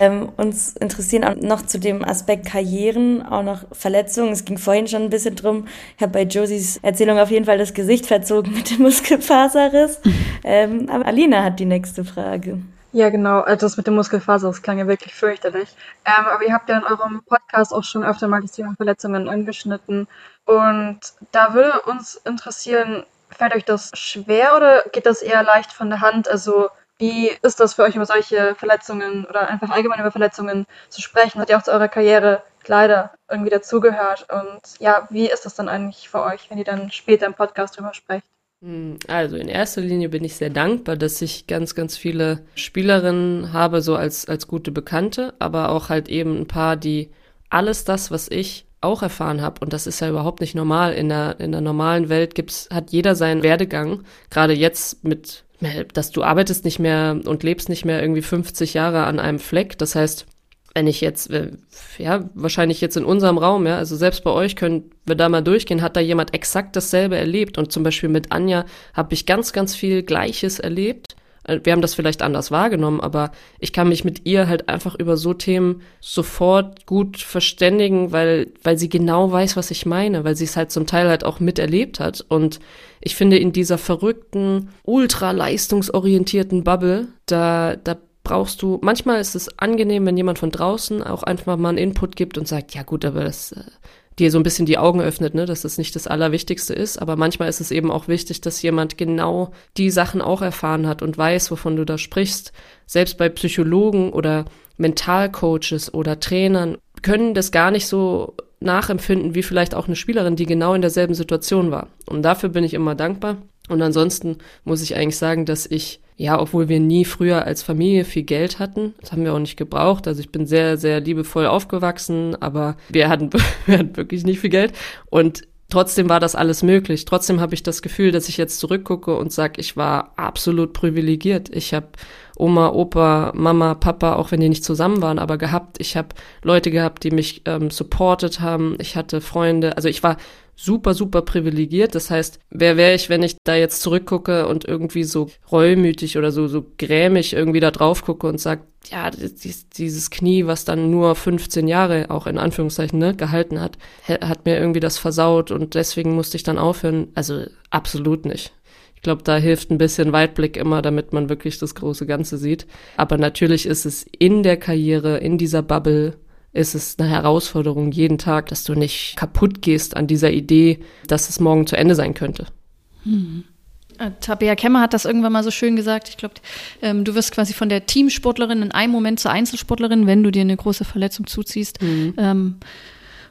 Ähm, uns interessieren auch noch zu dem Aspekt Karrieren auch noch Verletzungen. Es ging vorhin schon ein bisschen drum. Ich habe bei Josies Erzählung auf jeden Fall das Gesicht verzogen mit dem Muskelfaserriss. [LAUGHS] ähm, aber Alina hat die nächste Frage. Ja, genau. Also das mit dem Muskelfaser, das klang ja wirklich fürchterlich. Ähm, aber ihr habt ja in eurem Podcast auch schon öfter mal das Thema Verletzungen angeschnitten. Und da würde uns interessieren, fällt euch das schwer oder geht das eher leicht von der Hand? Also wie ist das für euch, über solche Verletzungen oder einfach allgemein über Verletzungen zu sprechen? Hat ja auch zu eurer Karriere leider irgendwie dazugehört. Und ja, wie ist das dann eigentlich für euch, wenn ihr dann später im Podcast drüber sprecht? Hm, also in erster Linie bin ich sehr dankbar, dass ich ganz, ganz viele Spielerinnen habe, so als, als gute Bekannte, aber auch halt eben ein paar, die alles das, was ich auch erfahren habe, und das ist ja überhaupt nicht normal. In der, in der normalen Welt gibt's, hat jeder seinen Werdegang. Gerade jetzt mit, dass du arbeitest nicht mehr und lebst nicht mehr irgendwie 50 Jahre an einem Fleck. Das heißt, wenn ich jetzt, äh, ja, wahrscheinlich jetzt in unserem Raum, ja, also selbst bei euch können wir da mal durchgehen, hat da jemand exakt dasselbe erlebt. Und zum Beispiel mit Anja habe ich ganz, ganz viel Gleiches erlebt. Äh, wir haben das vielleicht anders wahrgenommen, aber ich kann mich mit ihr halt einfach über so Themen sofort gut verständigen, weil, weil sie genau weiß, was ich meine, weil sie es halt zum Teil halt auch miterlebt hat. Und ich finde, in dieser verrückten, ultra leistungsorientierten Bubble, da, da brauchst du, manchmal ist es angenehm, wenn jemand von draußen auch einfach mal einen Input gibt und sagt, ja gut, aber das äh, dir so ein bisschen die Augen öffnet, ne, dass das nicht das Allerwichtigste ist. Aber manchmal ist es eben auch wichtig, dass jemand genau die Sachen auch erfahren hat und weiß, wovon du da sprichst. Selbst bei Psychologen oder Mentalcoaches oder Trainern können das gar nicht so nachempfinden wie vielleicht auch eine Spielerin, die genau in derselben Situation war. Und dafür bin ich immer dankbar. Und ansonsten muss ich eigentlich sagen, dass ich ja, obwohl wir nie früher als Familie viel Geld hatten, das haben wir auch nicht gebraucht. Also ich bin sehr, sehr liebevoll aufgewachsen, aber wir hatten, [LAUGHS] wir hatten wirklich nicht viel Geld. Und trotzdem war das alles möglich. Trotzdem habe ich das Gefühl, dass ich jetzt zurückgucke und sage, ich war absolut privilegiert. Ich habe Oma, Opa, Mama, Papa, auch wenn die nicht zusammen waren, aber gehabt. Ich habe Leute gehabt, die mich ähm, supportet haben. Ich hatte Freunde. Also ich war super, super privilegiert. Das heißt, wer wäre ich, wenn ich da jetzt zurückgucke und irgendwie so reumütig oder so, so grämig irgendwie da drauf gucke und sag, ja, dieses Knie, was dann nur 15 Jahre auch in Anführungszeichen ne, gehalten hat, hat mir irgendwie das versaut und deswegen musste ich dann aufhören. Also absolut nicht. Ich glaube, da hilft ein bisschen Weitblick immer, damit man wirklich das große Ganze sieht. Aber natürlich ist es in der Karriere, in dieser Bubble ist es eine Herausforderung jeden Tag, dass du nicht kaputt gehst an dieser Idee, dass es morgen zu Ende sein könnte. Hm. Tabea Kemmer hat das irgendwann mal so schön gesagt. Ich glaube, ähm, du wirst quasi von der Teamsportlerin in einem Moment zur Einzelsportlerin, wenn du dir eine große Verletzung zuziehst. Mhm. Ähm,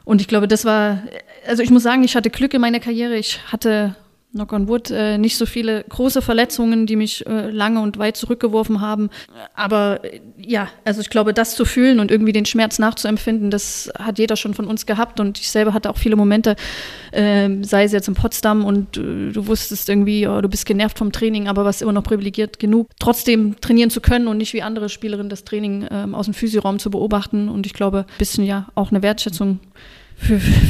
und ich glaube, das war, also ich muss sagen, ich hatte Glück in meiner Karriere. Ich hatte knock on wood, äh, nicht so viele große Verletzungen, die mich äh, lange und weit zurückgeworfen haben. Aber äh, ja, also ich glaube, das zu fühlen und irgendwie den Schmerz nachzuempfinden, das hat jeder schon von uns gehabt. Und ich selber hatte auch viele Momente, äh, sei es jetzt in Potsdam und äh, du wusstest irgendwie, oh, du bist genervt vom Training, aber warst immer noch privilegiert genug, trotzdem trainieren zu können und nicht wie andere Spielerinnen das Training ähm, aus dem Physioraum zu beobachten. Und ich glaube, ein bisschen ja auch eine Wertschätzung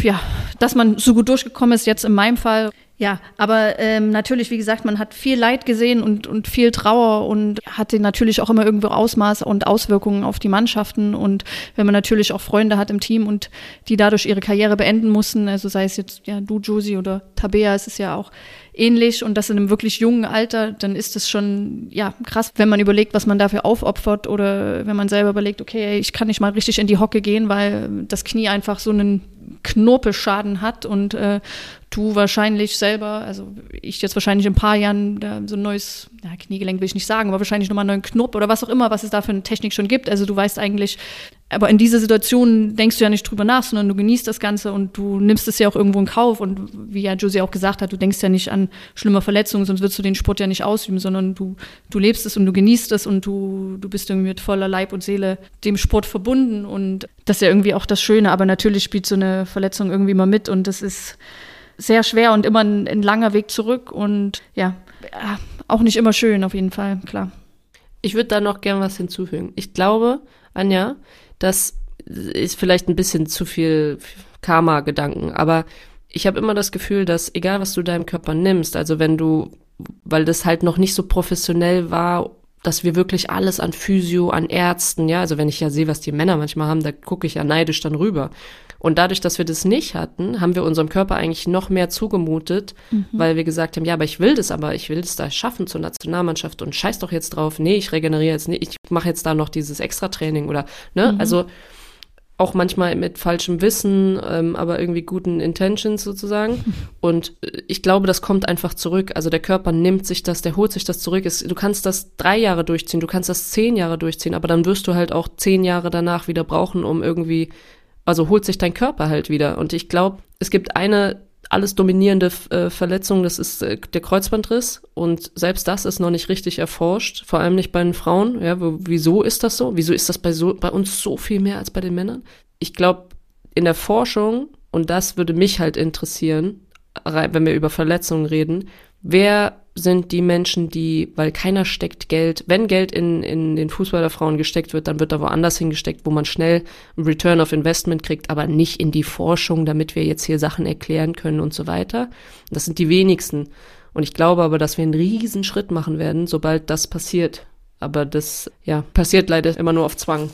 ja, dass man so gut durchgekommen ist, jetzt in meinem Fall. Ja, aber ähm, natürlich, wie gesagt, man hat viel Leid gesehen und, und viel Trauer und hatte natürlich auch immer irgendwo Ausmaß und Auswirkungen auf die Mannschaften. Und wenn man natürlich auch Freunde hat im Team und die dadurch ihre Karriere beenden mussten, also sei es jetzt ja du, Josie oder Tabea, ist es ja auch ähnlich und das in einem wirklich jungen Alter, dann ist es schon ja krass, wenn man überlegt, was man dafür aufopfert oder wenn man selber überlegt, okay, ich kann nicht mal richtig in die Hocke gehen, weil das Knie einfach so einen Knorpelschaden hat und äh, du wahrscheinlich selber, also ich jetzt wahrscheinlich in ein paar Jahren so ein neues, ja, Kniegelenk will ich nicht sagen, aber wahrscheinlich nochmal einen neuen Knopf oder was auch immer, was es da für eine Technik schon gibt. Also du weißt eigentlich, aber in dieser Situation denkst du ja nicht drüber nach, sondern du genießt das Ganze und du nimmst es ja auch irgendwo in Kauf. Und wie ja Josie auch gesagt hat, du denkst ja nicht an schlimme Verletzungen, sonst würdest du den Sport ja nicht ausüben, sondern du, du lebst es und du genießt es und du, du bist irgendwie mit voller Leib und Seele dem Sport verbunden. Und das ist ja irgendwie auch das Schöne. Aber natürlich spielt so eine Verletzung irgendwie mal mit und das ist sehr schwer und immer ein, ein langer Weg zurück und ja, auch nicht immer schön auf jeden Fall, klar. Ich würde da noch gern was hinzufügen. Ich glaube, Anja, das ist vielleicht ein bisschen zu viel Karma-Gedanken, aber ich habe immer das Gefühl, dass egal was du deinem Körper nimmst, also wenn du, weil das halt noch nicht so professionell war, dass wir wirklich alles an Physio, an Ärzten, ja, also wenn ich ja sehe, was die Männer manchmal haben, da gucke ich ja neidisch dann rüber. Und dadurch, dass wir das nicht hatten, haben wir unserem Körper eigentlich noch mehr zugemutet, mhm. weil wir gesagt haben, ja, aber ich will das, aber ich will das da schaffen zur Nationalmannschaft und scheiß doch jetzt drauf, nee, ich regeneriere jetzt nicht, ich mache jetzt da noch dieses Extra-Training oder, ne, mhm. also auch manchmal mit falschem Wissen, ähm, aber irgendwie guten Intentions sozusagen. [LAUGHS] Und äh, ich glaube, das kommt einfach zurück. Also der Körper nimmt sich das, der holt sich das zurück. du kannst das drei Jahre durchziehen, du kannst das zehn Jahre durchziehen, aber dann wirst du halt auch zehn Jahre danach wieder brauchen, um irgendwie also holt sich dein Körper halt wieder. Und ich glaube, es gibt eine alles dominierende äh, Verletzung, das ist äh, der Kreuzbandriss. Und selbst das ist noch nicht richtig erforscht, vor allem nicht bei den Frauen. Ja, wieso ist das so? Wieso ist das bei, so, bei uns so viel mehr als bei den Männern? Ich glaube, in der Forschung, und das würde mich halt interessieren, wenn wir über Verletzungen reden, wer sind die Menschen, die, weil keiner steckt Geld, wenn Geld in, in den Fußball der Frauen gesteckt wird, dann wird da woanders hingesteckt, wo man schnell einen Return of Investment kriegt, aber nicht in die Forschung, damit wir jetzt hier Sachen erklären können und so weiter. Das sind die wenigsten. Und ich glaube aber, dass wir einen riesen Schritt machen werden, sobald das passiert. Aber das, ja, passiert leider immer nur auf Zwang.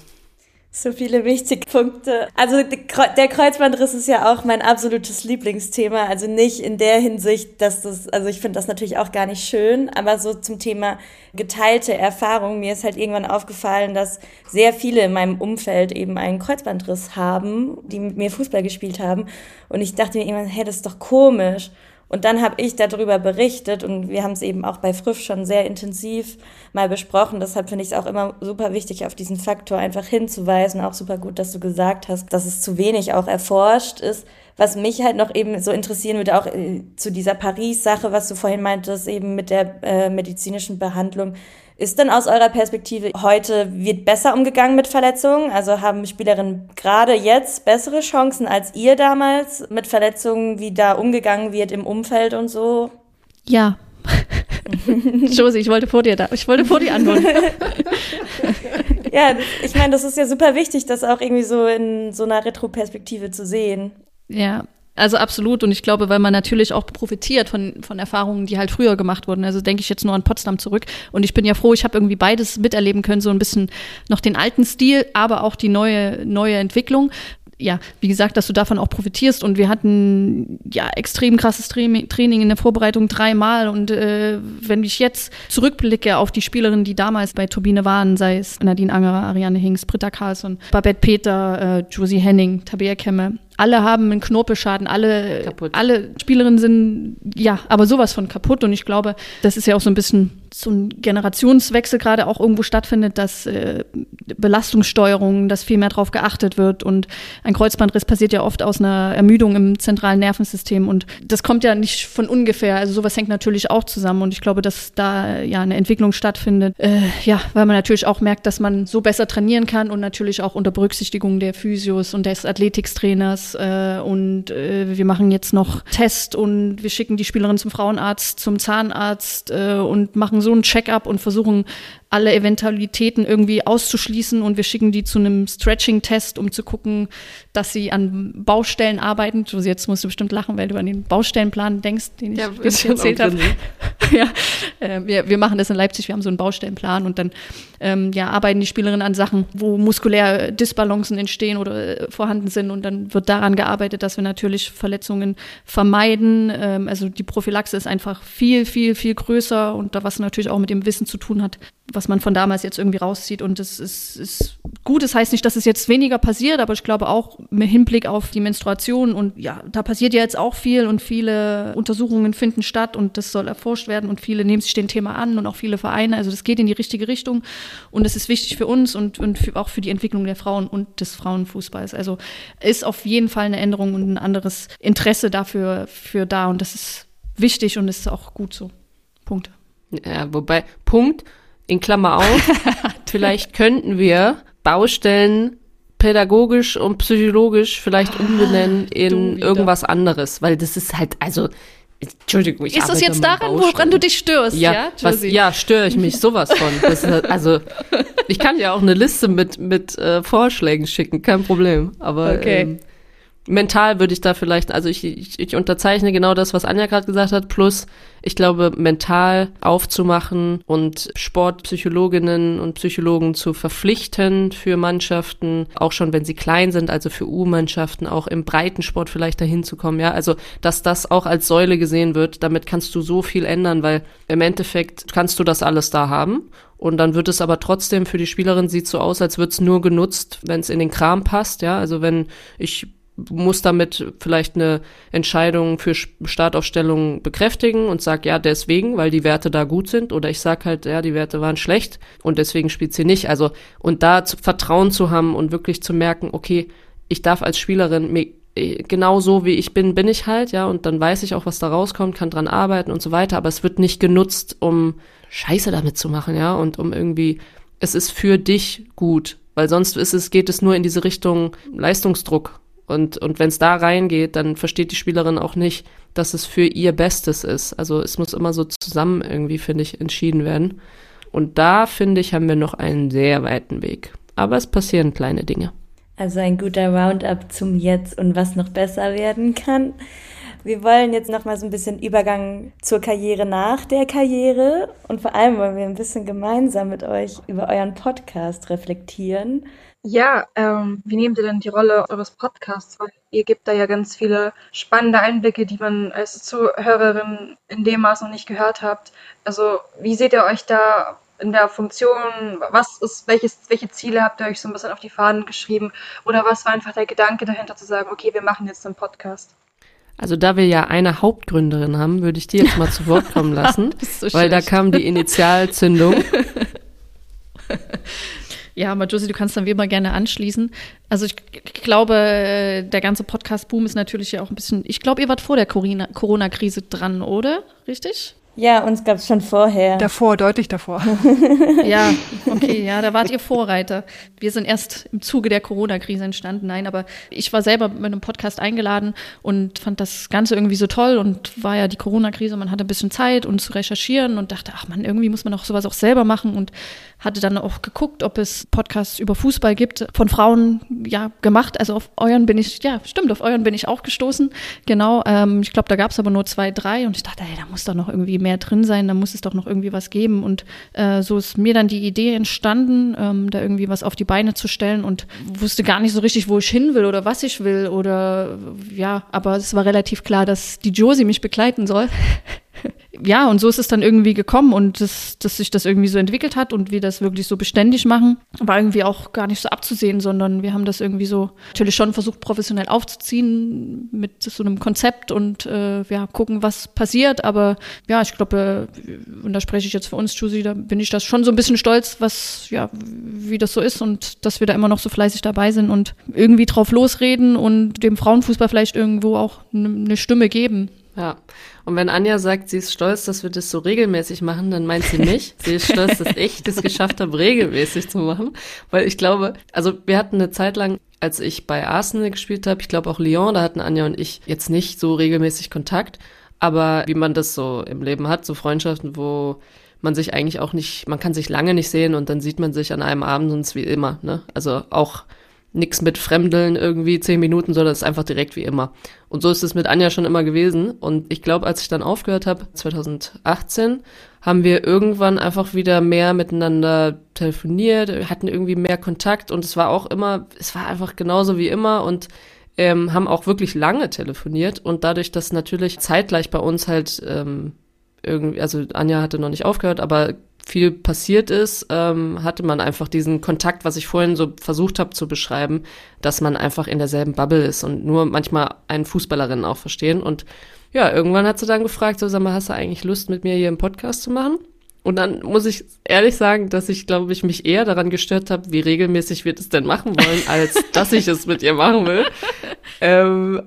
So viele wichtige Punkte. Also der Kreuzbandriss ist ja auch mein absolutes Lieblingsthema. Also nicht in der Hinsicht, dass das, also ich finde das natürlich auch gar nicht schön, aber so zum Thema geteilte Erfahrung. Mir ist halt irgendwann aufgefallen, dass sehr viele in meinem Umfeld eben einen Kreuzbandriss haben, die mit mir Fußball gespielt haben. Und ich dachte mir irgendwann, hey, das ist doch komisch. Und dann habe ich darüber berichtet und wir haben es eben auch bei Früff schon sehr intensiv mal besprochen. Deshalb finde ich es auch immer super wichtig, auf diesen Faktor einfach hinzuweisen. Auch super gut, dass du gesagt hast, dass es zu wenig auch erforscht ist. Was mich halt noch eben so interessieren würde, auch äh, zu dieser Paris-Sache, was du vorhin meintest, eben mit der äh, medizinischen Behandlung. Ist denn aus eurer Perspektive heute wird besser umgegangen mit Verletzungen? Also haben Spielerinnen gerade jetzt bessere Chancen als ihr damals mit Verletzungen, wie da umgegangen wird im Umfeld und so? Ja. [LAUGHS] Josie, ich wollte vor dir da, ich wollte vor dir antworten. [LAUGHS] ja, ich meine, das ist ja super wichtig, das auch irgendwie so in so einer Retroperspektive zu sehen. Ja, also absolut. Und ich glaube, weil man natürlich auch profitiert von, von Erfahrungen, die halt früher gemacht wurden. Also denke ich jetzt nur an Potsdam zurück. Und ich bin ja froh, ich habe irgendwie beides miterleben können, so ein bisschen noch den alten Stil, aber auch die neue, neue Entwicklung ja, wie gesagt, dass du davon auch profitierst. Und wir hatten ja extrem krasses Training in der Vorbereitung dreimal. Und äh, wenn ich jetzt zurückblicke auf die Spielerinnen, die damals bei Turbine waren, sei es Nadine Angerer, Ariane Hinks, Britta Carlsson, Babette Peter, äh, Josie Henning, Tabea Kemme, alle haben einen Knorpelschaden, alle, kaputt. alle Spielerinnen sind, ja, aber sowas von kaputt. Und ich glaube, das ist ja auch so ein bisschen so ein Generationswechsel gerade auch irgendwo stattfindet, dass äh, Belastungssteuerung, dass viel mehr drauf geachtet wird. Und ein Kreuzbandriss passiert ja oft aus einer Ermüdung im zentralen Nervensystem. Und das kommt ja nicht von ungefähr. Also sowas hängt natürlich auch zusammen. Und ich glaube, dass da ja eine Entwicklung stattfindet. Äh, ja, weil man natürlich auch merkt, dass man so besser trainieren kann und natürlich auch unter Berücksichtigung der Physios und des Athletiktrainers äh, und äh, wir machen jetzt noch Test und wir schicken die Spielerin zum Frauenarzt, zum Zahnarzt äh, und machen so einen Check-up und versuchen alle Eventualitäten irgendwie auszuschließen und wir schicken die zu einem Stretching-Test, um zu gucken, dass sie an Baustellen arbeiten. Also jetzt musst du bestimmt lachen, weil du an den Baustellenplan denkst, den ich, ja, den ich erzählt habe. [LAUGHS] ja, äh, wir, wir machen das in Leipzig, wir haben so einen Baustellenplan und dann ähm, ja, arbeiten die Spielerinnen an Sachen, wo muskulär Disbalancen entstehen oder äh, vorhanden sind und dann wird daran gearbeitet, dass wir natürlich Verletzungen vermeiden. Ähm, also die Prophylaxe ist einfach viel, viel, viel größer und da was natürlich auch mit dem Wissen zu tun hat, was man von damals jetzt irgendwie rauszieht. Und es ist, ist gut. Das heißt nicht, dass es jetzt weniger passiert, aber ich glaube auch mit Hinblick auf die Menstruation und ja, da passiert ja jetzt auch viel und viele Untersuchungen finden statt und das soll erforscht werden und viele nehmen sich dem Thema an und auch viele Vereine. Also das geht in die richtige Richtung und es ist wichtig für uns und, und für, auch für die Entwicklung der Frauen und des Frauenfußballs. Also ist auf jeden Fall eine Änderung und ein anderes Interesse dafür für da und das ist wichtig und ist auch gut so. Punkt. Ja, wobei, Punkt in Klammer auf, [LAUGHS] vielleicht könnten wir Baustellen pädagogisch und psychologisch vielleicht umbenennen in irgendwas anderes, weil das ist halt, also, Entschuldigung, ich Ist das jetzt daran, woran du dich störst? Ja, ja, was, ja störe ich mich sowas von. Ist, also, ich kann ja auch eine Liste mit, mit äh, Vorschlägen schicken, kein Problem. Aber Okay. ähm, mental würde ich da vielleicht, also ich, ich, ich unterzeichne genau das, was Anja gerade gesagt hat, plus ich glaube, mental aufzumachen und Sportpsychologinnen und Psychologen zu verpflichten für Mannschaften, auch schon wenn sie klein sind, also für U-Mannschaften, auch im Breitensport vielleicht dahin zu kommen, ja, also dass das auch als Säule gesehen wird, damit kannst du so viel ändern, weil im Endeffekt kannst du das alles da haben und dann wird es aber trotzdem für die Spielerin sieht so aus, als wird es nur genutzt, wenn es in den Kram passt, ja. Also wenn ich muss damit vielleicht eine Entscheidung für Startaufstellung bekräftigen und sag ja deswegen, weil die Werte da gut sind oder ich sag halt ja die Werte waren schlecht und deswegen spielt sie nicht. Also und da zu, Vertrauen zu haben und wirklich zu merken, okay, ich darf als Spielerin mir äh, genau so wie ich bin, bin ich halt, ja, und dann weiß ich auch, was da rauskommt, kann dran arbeiten und so weiter, aber es wird nicht genutzt, um Scheiße damit zu machen, ja, und um irgendwie, es ist für dich gut, weil sonst ist es, geht es nur in diese Richtung Leistungsdruck. Und, und wenn es da reingeht, dann versteht die Spielerin auch nicht, dass es für ihr Bestes ist. Also es muss immer so zusammen irgendwie, finde ich, entschieden werden. Und da, finde ich, haben wir noch einen sehr weiten Weg. Aber es passieren kleine Dinge. Also ein guter Roundup zum Jetzt und was noch besser werden kann. Wir wollen jetzt noch mal so ein bisschen Übergang zur Karriere nach der Karriere und vor allem wollen wir ein bisschen gemeinsam mit euch über euren Podcast reflektieren. Ja, ähm, wie nehmt ihr denn die Rolle eures Podcasts? Weil ihr gebt da ja ganz viele spannende Einblicke, die man als Zuhörerin in dem Maß noch nicht gehört habt. Also, wie seht ihr euch da in der Funktion? Was ist, welches, welche Ziele habt ihr euch so ein bisschen auf die Fahnen geschrieben? Oder was war einfach der Gedanke dahinter zu sagen, okay, wir machen jetzt einen Podcast? Also da wir ja eine Hauptgründerin haben, würde ich die jetzt mal zu Wort kommen [LAUGHS] lassen, so weil da schlecht. kam die Initialzündung. [LAUGHS] Ja, aber Josie, du kannst dann wie immer gerne anschließen. Also ich g- glaube, äh, der ganze Podcast-Boom ist natürlich ja auch ein bisschen, ich glaube, ihr wart vor der Corona- Corona-Krise dran, oder? Richtig? Ja, uns gab es schon vorher. Davor, deutlich davor. [LAUGHS] Ja, okay, ja, da wart ihr Vorreiter. Wir sind erst im Zuge der Corona-Krise entstanden. Nein, aber ich war selber mit einem Podcast eingeladen und fand das Ganze irgendwie so toll und war ja die Corona-Krise, man hatte ein bisschen Zeit und zu recherchieren und dachte, ach man, irgendwie muss man auch sowas auch selber machen und hatte dann auch geguckt, ob es Podcasts über Fußball gibt, von Frauen, ja, gemacht. Also auf euren bin ich, ja, stimmt, auf euren bin ich auch gestoßen. Genau, ähm, ich glaube, da gab es aber nur zwei, drei und ich dachte, ey, da muss doch noch irgendwie mehr drin sein, da muss es doch noch irgendwie was geben. Und äh, so ist mir dann die Idee entstanden, ähm, da irgendwie was auf die Beine zu stellen und wusste gar nicht so richtig, wo ich hin will oder was ich will oder ja, aber es war relativ klar, dass die Josie mich begleiten soll. [LAUGHS] [LAUGHS] ja, und so ist es dann irgendwie gekommen und das, dass sich das irgendwie so entwickelt hat und wir das wirklich so beständig machen, war irgendwie auch gar nicht so abzusehen, sondern wir haben das irgendwie so natürlich schon versucht, professionell aufzuziehen mit so einem Konzept und äh, ja, gucken, was passiert. Aber ja, ich glaube, äh, und da spreche ich jetzt für uns, Jusi, da bin ich das schon so ein bisschen stolz, was, ja, wie das so ist und dass wir da immer noch so fleißig dabei sind und irgendwie drauf losreden und dem Frauenfußball vielleicht irgendwo auch eine Stimme geben. Ja. Und wenn Anja sagt, sie ist stolz, dass wir das so regelmäßig machen, dann meint sie mich. sie ist stolz, dass ich das geschafft habe, regelmäßig zu machen. Weil ich glaube, also wir hatten eine Zeit lang, als ich bei Arsenal gespielt habe, ich glaube auch Lyon, da hatten Anja und ich jetzt nicht so regelmäßig Kontakt. Aber wie man das so im Leben hat, so Freundschaften, wo man sich eigentlich auch nicht, man kann sich lange nicht sehen und dann sieht man sich an einem Abend ist wie immer, ne? Also auch nix mit Fremdeln irgendwie zehn Minuten, sondern es ist einfach direkt wie immer. Und so ist es mit Anja schon immer gewesen. Und ich glaube, als ich dann aufgehört habe, 2018, haben wir irgendwann einfach wieder mehr miteinander telefoniert, hatten irgendwie mehr Kontakt und es war auch immer, es war einfach genauso wie immer und ähm, haben auch wirklich lange telefoniert und dadurch, dass natürlich zeitgleich bei uns halt ähm, irgendwie, also Anja hatte noch nicht aufgehört, aber viel passiert ist, ähm, hatte man einfach diesen Kontakt, was ich vorhin so versucht habe zu beschreiben, dass man einfach in derselben Bubble ist und nur manchmal einen Fußballerinnen auch verstehen. Und ja, irgendwann hat sie dann gefragt, so sag mal, hast du eigentlich Lust, mit mir hier einen Podcast zu machen? Und dann muss ich ehrlich sagen, dass ich, glaube ich, mich eher daran gestört habe, wie regelmäßig wir das denn machen wollen, [LAUGHS] als dass ich es mit ihr machen will. Ähm,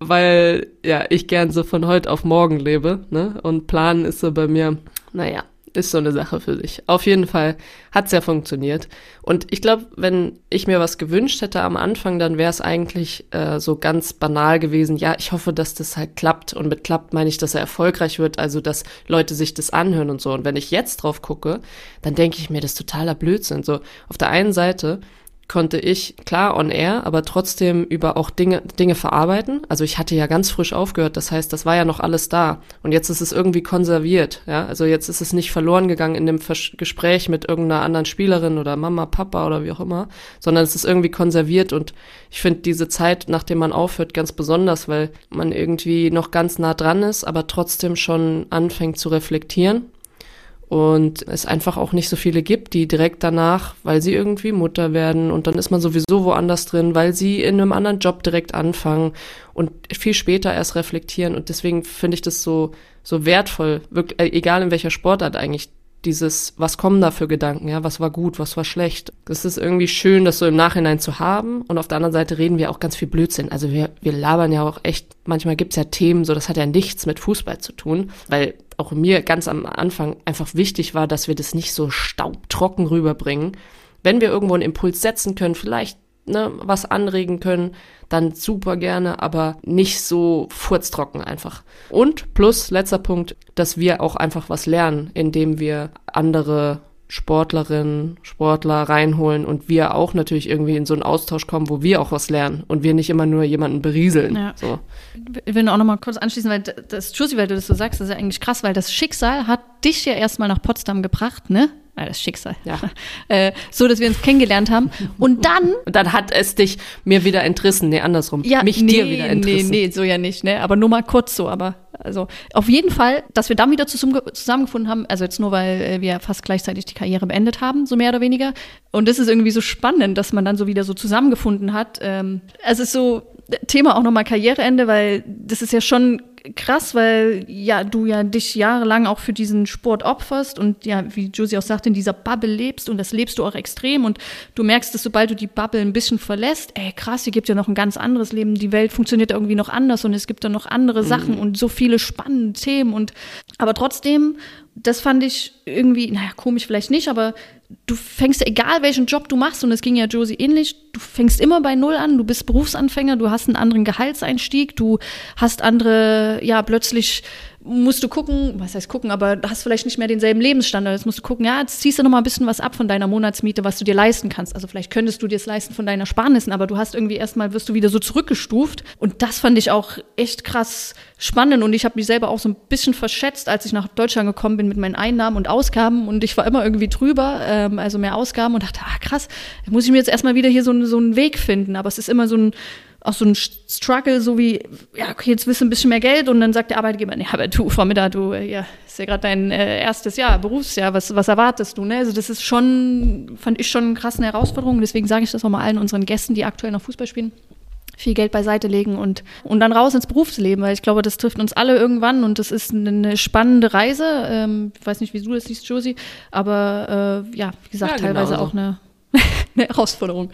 weil ja ich gern so von heute auf morgen lebe, ne? Und planen ist so bei mir, naja, ist so eine Sache für sich. Auf jeden Fall hat's ja funktioniert. Und ich glaube, wenn ich mir was gewünscht hätte am Anfang, dann wäre es eigentlich äh, so ganz banal gewesen. Ja, ich hoffe, dass das halt klappt. Und mit klappt meine ich, dass er erfolgreich wird, also dass Leute sich das anhören und so. Und wenn ich jetzt drauf gucke, dann denke ich mir, das ist totaler Blödsinn. So auf der einen Seite konnte ich klar on air, aber trotzdem über auch Dinge, Dinge verarbeiten. Also ich hatte ja ganz frisch aufgehört, das heißt, das war ja noch alles da. Und jetzt ist es irgendwie konserviert, ja. Also jetzt ist es nicht verloren gegangen in dem Vers Gespräch mit irgendeiner anderen Spielerin oder Mama, Papa oder wie auch immer, sondern es ist irgendwie konserviert und ich finde diese Zeit, nachdem man aufhört, ganz besonders, weil man irgendwie noch ganz nah dran ist, aber trotzdem schon anfängt zu reflektieren und es einfach auch nicht so viele gibt, die direkt danach, weil sie irgendwie Mutter werden und dann ist man sowieso woanders drin, weil sie in einem anderen Job direkt anfangen und viel später erst reflektieren und deswegen finde ich das so so wertvoll, wirklich, äh, egal in welcher Sportart eigentlich dieses, was kommen da für Gedanken, ja, was war gut, was war schlecht. Das ist irgendwie schön, das so im Nachhinein zu haben. Und auf der anderen Seite reden wir auch ganz viel Blödsinn. Also wir, wir labern ja auch echt, manchmal gibt's ja Themen, so das hat ja nichts mit Fußball zu tun, weil auch mir ganz am Anfang einfach wichtig war, dass wir das nicht so staubtrocken rüberbringen. Wenn wir irgendwo einen Impuls setzen können, vielleicht ne, was anregen können, dann super gerne, aber nicht so furztrocken einfach. Und plus, letzter Punkt, dass wir auch einfach was lernen, indem wir andere Sportlerinnen, Sportler reinholen und wir auch natürlich irgendwie in so einen Austausch kommen, wo wir auch was lernen und wir nicht immer nur jemanden berieseln. Ja. So. Ich will auch noch mal kurz anschließen, weil das, Jussi, weil du das so sagst, das ist ja eigentlich krass, weil das Schicksal hat dich ja erstmal nach Potsdam gebracht, ne? Ah, das Schicksal, ja. [LAUGHS] äh, so, dass wir uns kennengelernt haben. Und dann. [LAUGHS] Und dann hat es dich mir wieder entrissen. Nee, andersrum. Ja, mich nee, dir wieder entrissen. Nee, nee, so ja nicht, ne? Aber nur mal kurz so. Aber also auf jeden Fall, dass wir dann wieder zusammengefunden haben, also jetzt nur, weil äh, wir fast gleichzeitig die Karriere beendet haben, so mehr oder weniger. Und das ist irgendwie so spannend, dass man dann so wieder so zusammengefunden hat. Ähm, es ist so, Thema auch nochmal Karriereende, weil das ist ja schon krass, weil ja du ja dich jahrelang auch für diesen Sport opferst und ja, wie Josie auch sagt, in dieser Bubble lebst und das lebst du auch extrem und du merkst, dass sobald du die Bubble ein bisschen verlässt, ey krass, hier gibt ja noch ein ganz anderes Leben, die Welt funktioniert irgendwie noch anders und es gibt da noch andere Sachen mhm. und so viele spannende Themen und aber trotzdem, das fand ich irgendwie, naja, komisch vielleicht nicht, aber du fängst, egal welchen Job du machst, und es ging ja Josie ähnlich, du fängst immer bei Null an, du bist Berufsanfänger, du hast einen anderen Gehaltseinstieg, du hast andere, ja, plötzlich musst du gucken, was heißt gucken, aber hast vielleicht nicht mehr denselben Lebensstandard. Jetzt musst du gucken, ja, jetzt ziehst du noch mal ein bisschen was ab von deiner Monatsmiete, was du dir leisten kannst. Also vielleicht könntest du dir es leisten von deiner Sparnissen, aber du hast irgendwie erstmal, wirst du wieder so zurückgestuft. Und das fand ich auch echt krass spannend und ich habe mich selber auch so ein bisschen verschätzt, als ich nach Deutschland gekommen bin mit meinen Einnahmen und Ausgaben und ich war immer irgendwie drüber, ähm, also mehr Ausgaben und dachte, ah krass, muss ich mir jetzt erstmal wieder hier so, so einen Weg finden. Aber es ist immer so ein auch so ein Struggle, so wie, ja, okay, jetzt willst du ein bisschen mehr Geld und dann sagt der Arbeitgeber, nee, aber du, Frau Mitter, du, ja, ist ja gerade dein äh, erstes Jahr, Berufsjahr, was, was erwartest du, ne? Also das ist schon, fand ich schon eine krasse Herausforderung, deswegen sage ich das auch mal allen unseren Gästen, die aktuell noch Fußball spielen viel Geld beiseite legen und, und dann raus ins Berufsleben, weil ich glaube, das trifft uns alle irgendwann und das ist eine spannende Reise. Ähm, ich weiß nicht, wie du das siehst, Josie, aber äh, ja, wie gesagt, ja, teilweise genau so. auch eine, [LAUGHS] eine Herausforderung.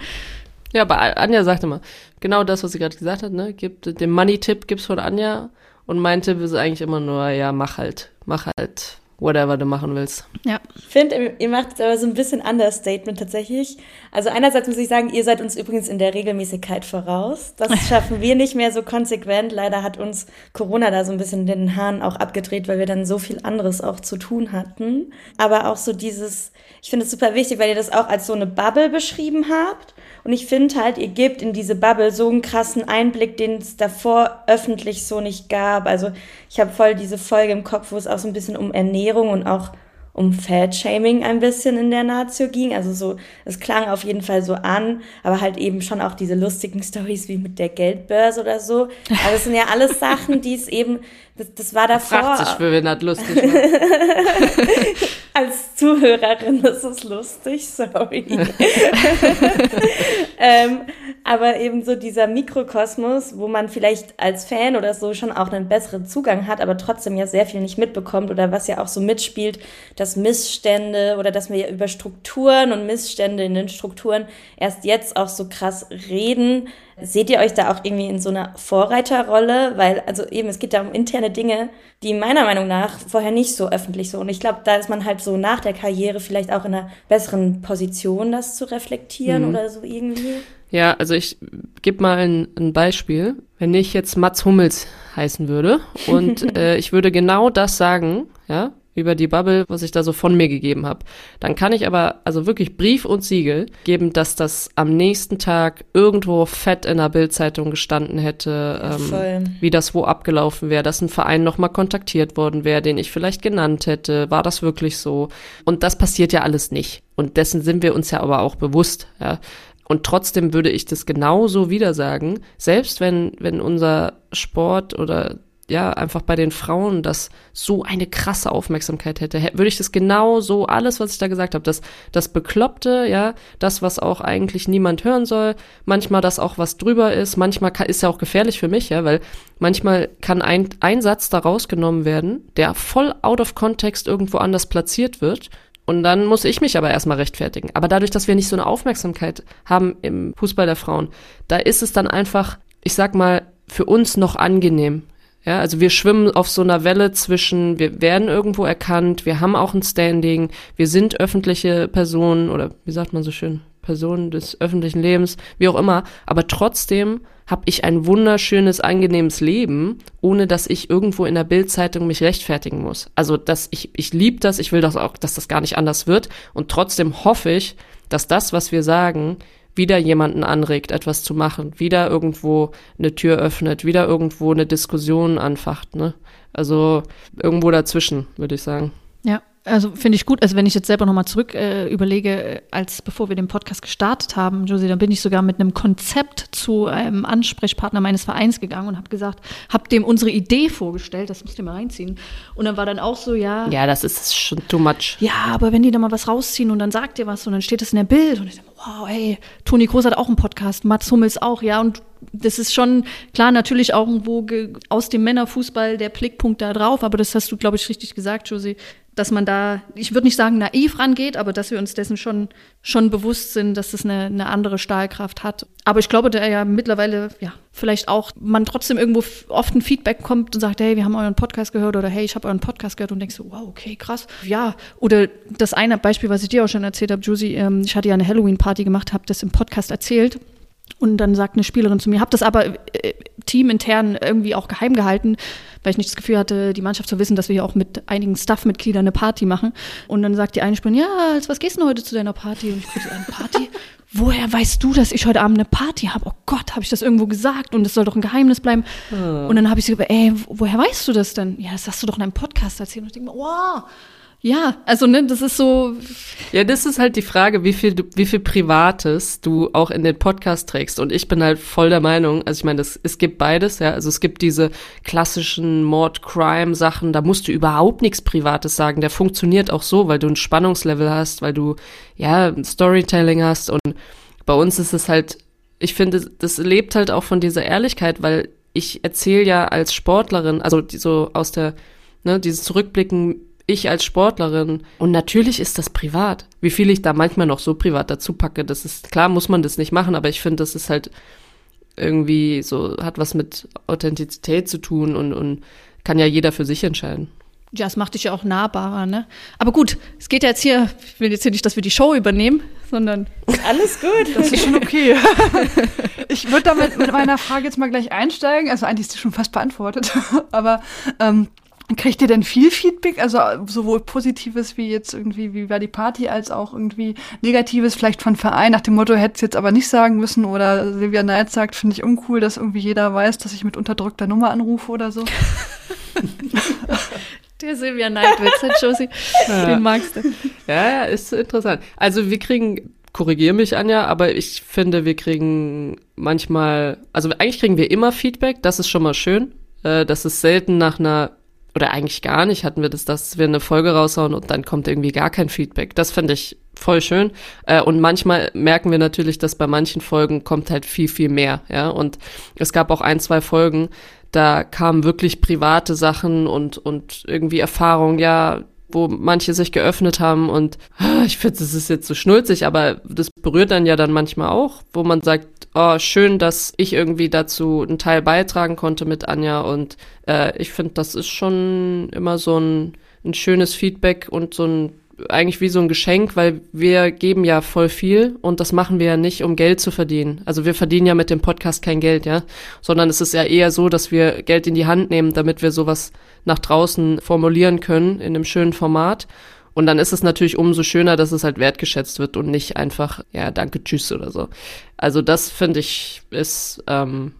Ja, aber Anja sagte mal, genau das, was sie gerade gesagt hat, ne? Gibt, den Money-Tipp gibt's von Anja und mein Tipp ist eigentlich immer nur, ja, mach halt, mach halt whatever du machen willst. Ja. Ich finde, ihr macht aber so ein bisschen Understatement tatsächlich. Also einerseits muss ich sagen, ihr seid uns übrigens in der Regelmäßigkeit voraus. Das [LAUGHS] schaffen wir nicht mehr so konsequent. Leider hat uns Corona da so ein bisschen den Hahn auch abgedreht, weil wir dann so viel anderes auch zu tun hatten. Aber auch so dieses, ich finde es super wichtig, weil ihr das auch als so eine Bubble beschrieben habt. Und ich finde halt, ihr gebt in diese Bubble so einen krassen Einblick, den es davor öffentlich so nicht gab. Also ich habe voll diese Folge im Kopf, wo es auch so ein bisschen um Ernährung und auch um Fat-Shaming ein bisschen in der Nazio ging. Also so, es klang auf jeden Fall so an, aber halt eben schon auch diese lustigen [LAUGHS] Stories wie mit der Geldbörse oder so. Also das sind ja alles Sachen, die es eben, das, das war davor. Fragt sich, für das lustig. [LAUGHS] Als Zuhörerin ist es lustig, sorry. [LAUGHS] ähm, aber eben so dieser Mikrokosmos, wo man vielleicht als Fan oder so schon auch einen besseren Zugang hat, aber trotzdem ja sehr viel nicht mitbekommt oder was ja auch so mitspielt, dass Missstände oder dass wir ja über Strukturen und Missstände in den Strukturen erst jetzt auch so krass reden. Seht ihr euch da auch irgendwie in so einer Vorreiterrolle? Weil, also eben, es geht da um interne Dinge, die meiner Meinung nach vorher nicht so öffentlich so. Und ich glaube, da ist man halt so nach der Karriere vielleicht auch in einer besseren Position, das zu reflektieren mhm. oder so irgendwie. Ja, also ich gebe mal ein, ein, Beispiel. Wenn ich jetzt Mats Hummels heißen würde und [LAUGHS] äh, ich würde genau das sagen, ja, über die Bubble, was ich da so von mir gegeben habe, dann kann ich aber also wirklich Brief und Siegel geben, dass das am nächsten Tag irgendwo fett in der Bildzeitung gestanden hätte, ähm, wie das wo abgelaufen wäre, dass ein Verein nochmal kontaktiert worden wäre, den ich vielleicht genannt hätte. War das wirklich so? Und das passiert ja alles nicht. Und dessen sind wir uns ja aber auch bewusst. Ja. Und trotzdem würde ich das genauso wieder sagen, selbst wenn, wenn unser Sport oder ja, einfach bei den Frauen das so eine krasse Aufmerksamkeit hätte, würde ich das genau so, alles, was ich da gesagt habe, das, das Bekloppte, ja, das, was auch eigentlich niemand hören soll, manchmal das auch, was drüber ist, manchmal kann, ist ja auch gefährlich für mich, ja, weil manchmal kann ein, ein Satz da rausgenommen werden, der voll out of context irgendwo anders platziert wird und dann muss ich mich aber erstmal rechtfertigen. Aber dadurch, dass wir nicht so eine Aufmerksamkeit haben im Fußball der Frauen, da ist es dann einfach, ich sag mal, für uns noch angenehm. Ja, also wir schwimmen auf so einer Welle zwischen, wir werden irgendwo erkannt, wir haben auch ein Standing, wir sind öffentliche Personen oder wie sagt man so schön, Personen des öffentlichen Lebens, wie auch immer, aber trotzdem habe ich ein wunderschönes, angenehmes Leben, ohne dass ich irgendwo in der Bildzeitung mich rechtfertigen muss. Also, dass ich, ich liebe das, ich will das auch, dass das gar nicht anders wird. Und trotzdem hoffe ich, dass das, was wir sagen, wieder jemanden anregt, etwas zu machen, wieder irgendwo eine Tür öffnet, wieder irgendwo eine Diskussion anfacht. Ne? Also irgendwo dazwischen, würde ich sagen. Ja, also finde ich gut. Also wenn ich jetzt selber nochmal zurück äh, überlege, als bevor wir den Podcast gestartet haben, Josie, dann bin ich sogar mit einem Konzept zu einem Ansprechpartner meines Vereins gegangen und habe gesagt, habe dem unsere Idee vorgestellt, das müsst ihr mal reinziehen. Und dann war dann auch so, ja. Ja, das ist schon too much. Ja, aber wenn die da mal was rausziehen und dann sagt ihr was und dann steht das in der Bild und ich dachte, wow, hey, Toni Kroos hat auch einen Podcast, Mats Hummels auch, ja, und das ist schon klar, natürlich auch irgendwo aus dem Männerfußball der Blickpunkt da drauf, aber das hast du, glaube ich, richtig gesagt, Josie dass man da, ich würde nicht sagen naiv rangeht, aber dass wir uns dessen schon, schon bewusst sind, dass es eine, eine andere Stahlkraft hat. Aber ich glaube, da ja mittlerweile, ja, vielleicht auch man trotzdem irgendwo oft ein Feedback kommt und sagt, hey, wir haben euren Podcast gehört oder hey, ich habe euren Podcast gehört und denkst so, wow, okay, krass. Ja, oder das eine Beispiel, was ich dir auch schon erzählt habe, Josie, ähm, ich hatte ja eine Halloween-Party gemacht, habe das im Podcast erzählt und dann sagt eine Spielerin zu mir, habe das aber äh, teamintern irgendwie auch geheim gehalten, weil ich nicht das Gefühl hatte, die Mannschaft zu wissen, dass wir hier auch mit einigen Staff-Mitgliedern eine Party machen. Und dann sagt die eine Spielerin, ja, als was gehst du heute zu deiner Party? Und ich gucke, eine Party? [LAUGHS] Woher weißt du, dass ich heute Abend eine Party habe? Oh Gott, habe ich das irgendwo gesagt? Und es soll doch ein Geheimnis bleiben. Oh. Und dann habe ich sie gesagt, ey, woher weißt du das denn? Ja, das hast du doch in einem Podcast erzählt. Und ich denke mir, wow, ja, also ne, das ist so. Ja, das ist halt die Frage, wie viel, wie viel Privates du auch in den Podcast trägst. Und ich bin halt voll der Meinung, also ich meine, es gibt beides, ja. Also es gibt diese klassischen Mord-Crime-Sachen, da musst du überhaupt nichts Privates sagen. Der funktioniert auch so, weil du ein Spannungslevel hast, weil du ja Storytelling hast. Und bei uns ist es halt, ich finde, das lebt halt auch von dieser Ehrlichkeit, weil ich erzähle ja als Sportlerin, also so aus der, ne, dieses Zurückblicken ich als Sportlerin. Und natürlich ist das privat. Wie viel ich da manchmal noch so privat dazu packe, das ist klar, muss man das nicht machen, aber ich finde, das ist halt irgendwie so, hat was mit Authentizität zu tun und, und kann ja jeder für sich entscheiden. Ja, es macht dich ja auch nahbarer, ne? Aber gut, es geht ja jetzt hier, ich will jetzt hier nicht, dass wir die Show übernehmen, sondern. [LAUGHS] Alles gut. Das ist schon okay. [LAUGHS] ich würde damit mit meiner Frage jetzt mal gleich einsteigen. Also eigentlich ist die schon fast beantwortet. [LAUGHS] Aber ähm, Kriegt ihr denn viel Feedback, also sowohl Positives wie jetzt irgendwie, wie war die Party, als auch irgendwie Negatives, vielleicht von Verein nach dem Motto, hätte es jetzt aber nicht sagen müssen oder Silvia Neid sagt, finde ich uncool, dass irgendwie jeder weiß, dass ich mit unterdrückter Nummer anrufe oder so? [LAUGHS] Der Silvia Neidwitz, hat Josie. Ja. Den magst du. Ja, ja, ist interessant. Also wir kriegen, korrigiere mich Anja, aber ich finde, wir kriegen manchmal, also eigentlich kriegen wir immer Feedback, das ist schon mal schön. Äh, das ist selten nach einer oder eigentlich gar nicht hatten wir das, dass wir eine Folge raushauen und dann kommt irgendwie gar kein Feedback. Das finde ich voll schön. Äh, und manchmal merken wir natürlich, dass bei manchen Folgen kommt halt viel, viel mehr, ja. Und es gab auch ein, zwei Folgen, da kamen wirklich private Sachen und, und irgendwie Erfahrungen, ja, wo manche sich geöffnet haben und ah, ich finde, das ist jetzt so schnulzig, aber das berührt dann ja dann manchmal auch, wo man sagt, oh, schön, dass ich irgendwie dazu einen Teil beitragen konnte mit Anja und äh, ich finde, das ist schon immer so ein, ein schönes Feedback und so ein eigentlich wie so ein Geschenk, weil wir geben ja voll viel und das machen wir ja nicht, um Geld zu verdienen. Also wir verdienen ja mit dem Podcast kein Geld, ja, sondern es ist ja eher so, dass wir Geld in die Hand nehmen, damit wir sowas nach draußen formulieren können in einem schönen Format. Und dann ist es natürlich umso schöner, dass es halt wertgeschätzt wird und nicht einfach, ja, danke, tschüss oder so. Also das finde ich ist ähm,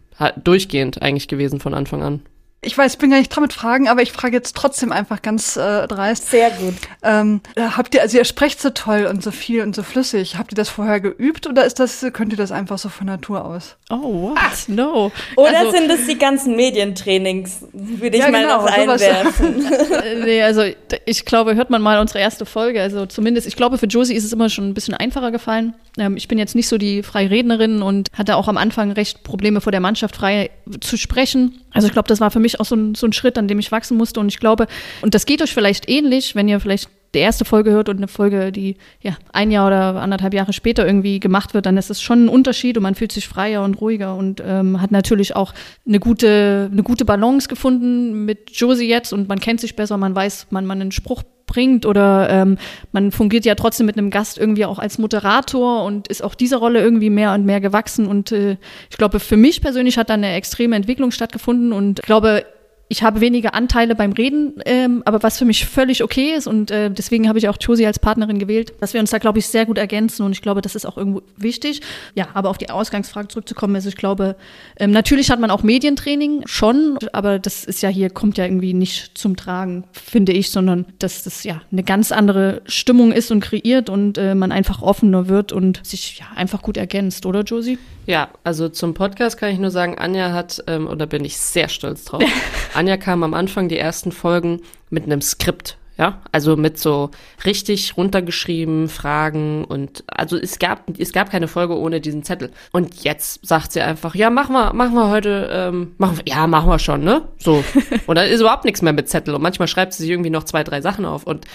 durchgehend eigentlich gewesen von Anfang an. Ich weiß, ich bin gar nicht dran mit Fragen, aber ich frage jetzt trotzdem einfach ganz äh, dreist. Sehr gut. Ähm, äh, habt ihr, also ihr sprecht so toll und so viel und so flüssig. Habt ihr das vorher geübt oder ist das, könnt ihr das einfach so von Natur aus? Oh, what? Ach, no. Oder also, sind es die ganzen Medientrainings? Würde ich ja, mal genau, noch einwerfen. [LAUGHS] Äh, nee, also ich glaube, hört man mal unsere erste Folge. Also zumindest, ich glaube, für Josie ist es immer schon ein bisschen einfacher gefallen. Ähm, ich bin jetzt nicht so die freie Rednerin und hatte auch am Anfang recht Probleme vor der Mannschaft frei zu sprechen. Also ich glaube, das war für mich auch so ein, so ein Schritt, an dem ich wachsen musste. Und ich glaube, und das geht euch vielleicht ähnlich, wenn ihr vielleicht die erste Folge hört und eine Folge, die ja ein Jahr oder anderthalb Jahre später irgendwie gemacht wird, dann ist es schon ein Unterschied und man fühlt sich freier und ruhiger und ähm, hat natürlich auch eine gute, eine gute Balance gefunden mit Josie jetzt und man kennt sich besser, man weiß, man man einen Spruch bringt oder ähm, man fungiert ja trotzdem mit einem Gast irgendwie auch als Moderator und ist auch dieser Rolle irgendwie mehr und mehr gewachsen. Und äh, ich glaube, für mich persönlich hat da eine extreme Entwicklung stattgefunden und ich glaube, ich habe weniger Anteile beim Reden, ähm, aber was für mich völlig okay ist und äh, deswegen habe ich auch Josie als Partnerin gewählt, dass wir uns da, glaube ich, sehr gut ergänzen und ich glaube, das ist auch irgendwo wichtig. Ja, aber auf die Ausgangsfrage zurückzukommen, also ich glaube, ähm, natürlich hat man auch Medientraining schon, aber das ist ja hier, kommt ja irgendwie nicht zum Tragen, finde ich, sondern dass das ja eine ganz andere Stimmung ist und kreiert und äh, man einfach offener wird und sich ja einfach gut ergänzt, oder Josie? Ja, also zum Podcast kann ich nur sagen, Anja hat, ähm, und da bin ich sehr stolz drauf, [LAUGHS] Anja kam am Anfang die ersten Folgen mit einem Skript. Ja, also mit so richtig runtergeschrieben Fragen und also es gab es gab keine Folge ohne diesen Zettel. Und jetzt sagt sie einfach, ja machen wir machen wir heute, ähm, machen wir, ja machen wir schon, ne? So [LAUGHS] und dann ist überhaupt nichts mehr mit Zettel und manchmal schreibt sie sich irgendwie noch zwei drei Sachen auf und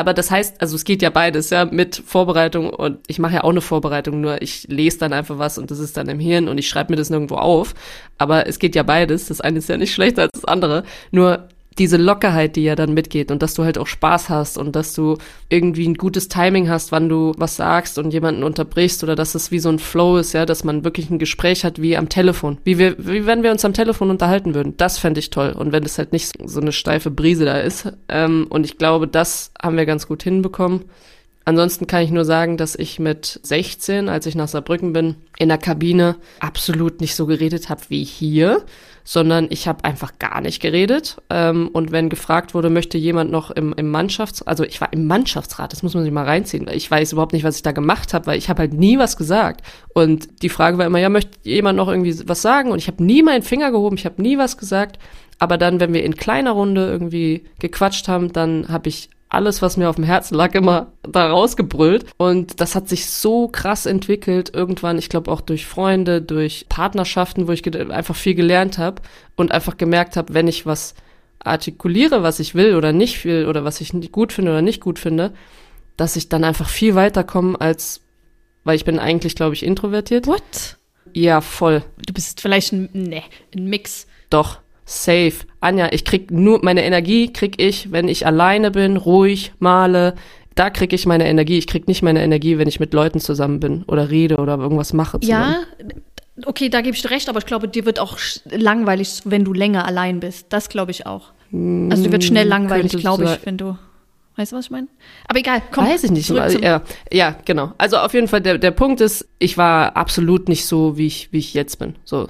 aber das heißt, also es geht ja beides, ja, mit Vorbereitung und ich mache ja auch eine Vorbereitung, nur ich lese dann einfach was und das ist dann im Hirn und ich schreibe mir das nirgendwo auf. Aber es geht ja beides. Das eine ist ja nicht [LAUGHS] schlechter als das andere. Nur diese Lockerheit, die ja dann mitgeht und dass du halt auch Spaß hast und dass du irgendwie ein gutes Timing hast, wann du was sagst und jemanden unterbrichst oder dass es wie so ein Flow ist, ja, dass man wirklich ein Gespräch hat wie am Telefon, wie wir, wie wenn wir uns am Telefon unterhalten würden. Das fände ich toll und wenn es halt nicht so eine steife Brise da ist. Ähm, und ich glaube, das haben wir ganz gut hinbekommen. Ansonsten kann ich nur sagen, dass ich mit 16, als ich nach Saarbrücken bin, in der Kabine absolut nicht so geredet habe wie hier sondern ich habe einfach gar nicht geredet. Ähm, und wenn gefragt wurde, möchte jemand noch im, im Mannschafts-, also ich war im Mannschaftsrat, das muss man sich mal reinziehen. Ich weiß überhaupt nicht, was ich da gemacht habe, weil ich habe halt nie was gesagt. Und die Frage war immer, ja, möchte jemand noch irgendwie was sagen? Und ich habe nie meinen Finger gehoben, ich habe nie was gesagt. Aber dann, wenn wir in kleiner Runde irgendwie gequatscht haben, dann habe ich alles, was mir auf dem Herzen lag, immer da rausgebrüllt. Und das hat sich so krass entwickelt, irgendwann, ich glaube auch durch Freunde, durch Partnerschaften, wo ich einfach viel gelernt habe und einfach gemerkt habe, wenn ich was artikuliere, was ich will oder nicht will oder was ich gut finde oder nicht gut finde, dass ich dann einfach viel weiterkomme als, weil ich bin eigentlich, glaube ich, introvertiert. What? Ja, voll. Du bist vielleicht ein, ne, ein Mix. Doch safe. Anja, ich krieg nur, meine Energie krieg ich, wenn ich alleine bin, ruhig, male. Da krieg ich meine Energie. Ich krieg nicht meine Energie, wenn ich mit Leuten zusammen bin oder rede oder irgendwas mache. Zusammen. Ja, okay, da gebe ich dir recht, aber ich glaube, dir wird auch langweilig, wenn du länger allein bist. Das glaube ich auch. Also dir wird schnell hm, langweilig, glaube ich, wenn du. Weißt du, was ich meine? Aber egal, komm. Weiß ich nicht. Ja, ja, genau. Also auf jeden Fall, der, der Punkt ist, ich war absolut nicht so, wie ich, wie ich jetzt bin. So,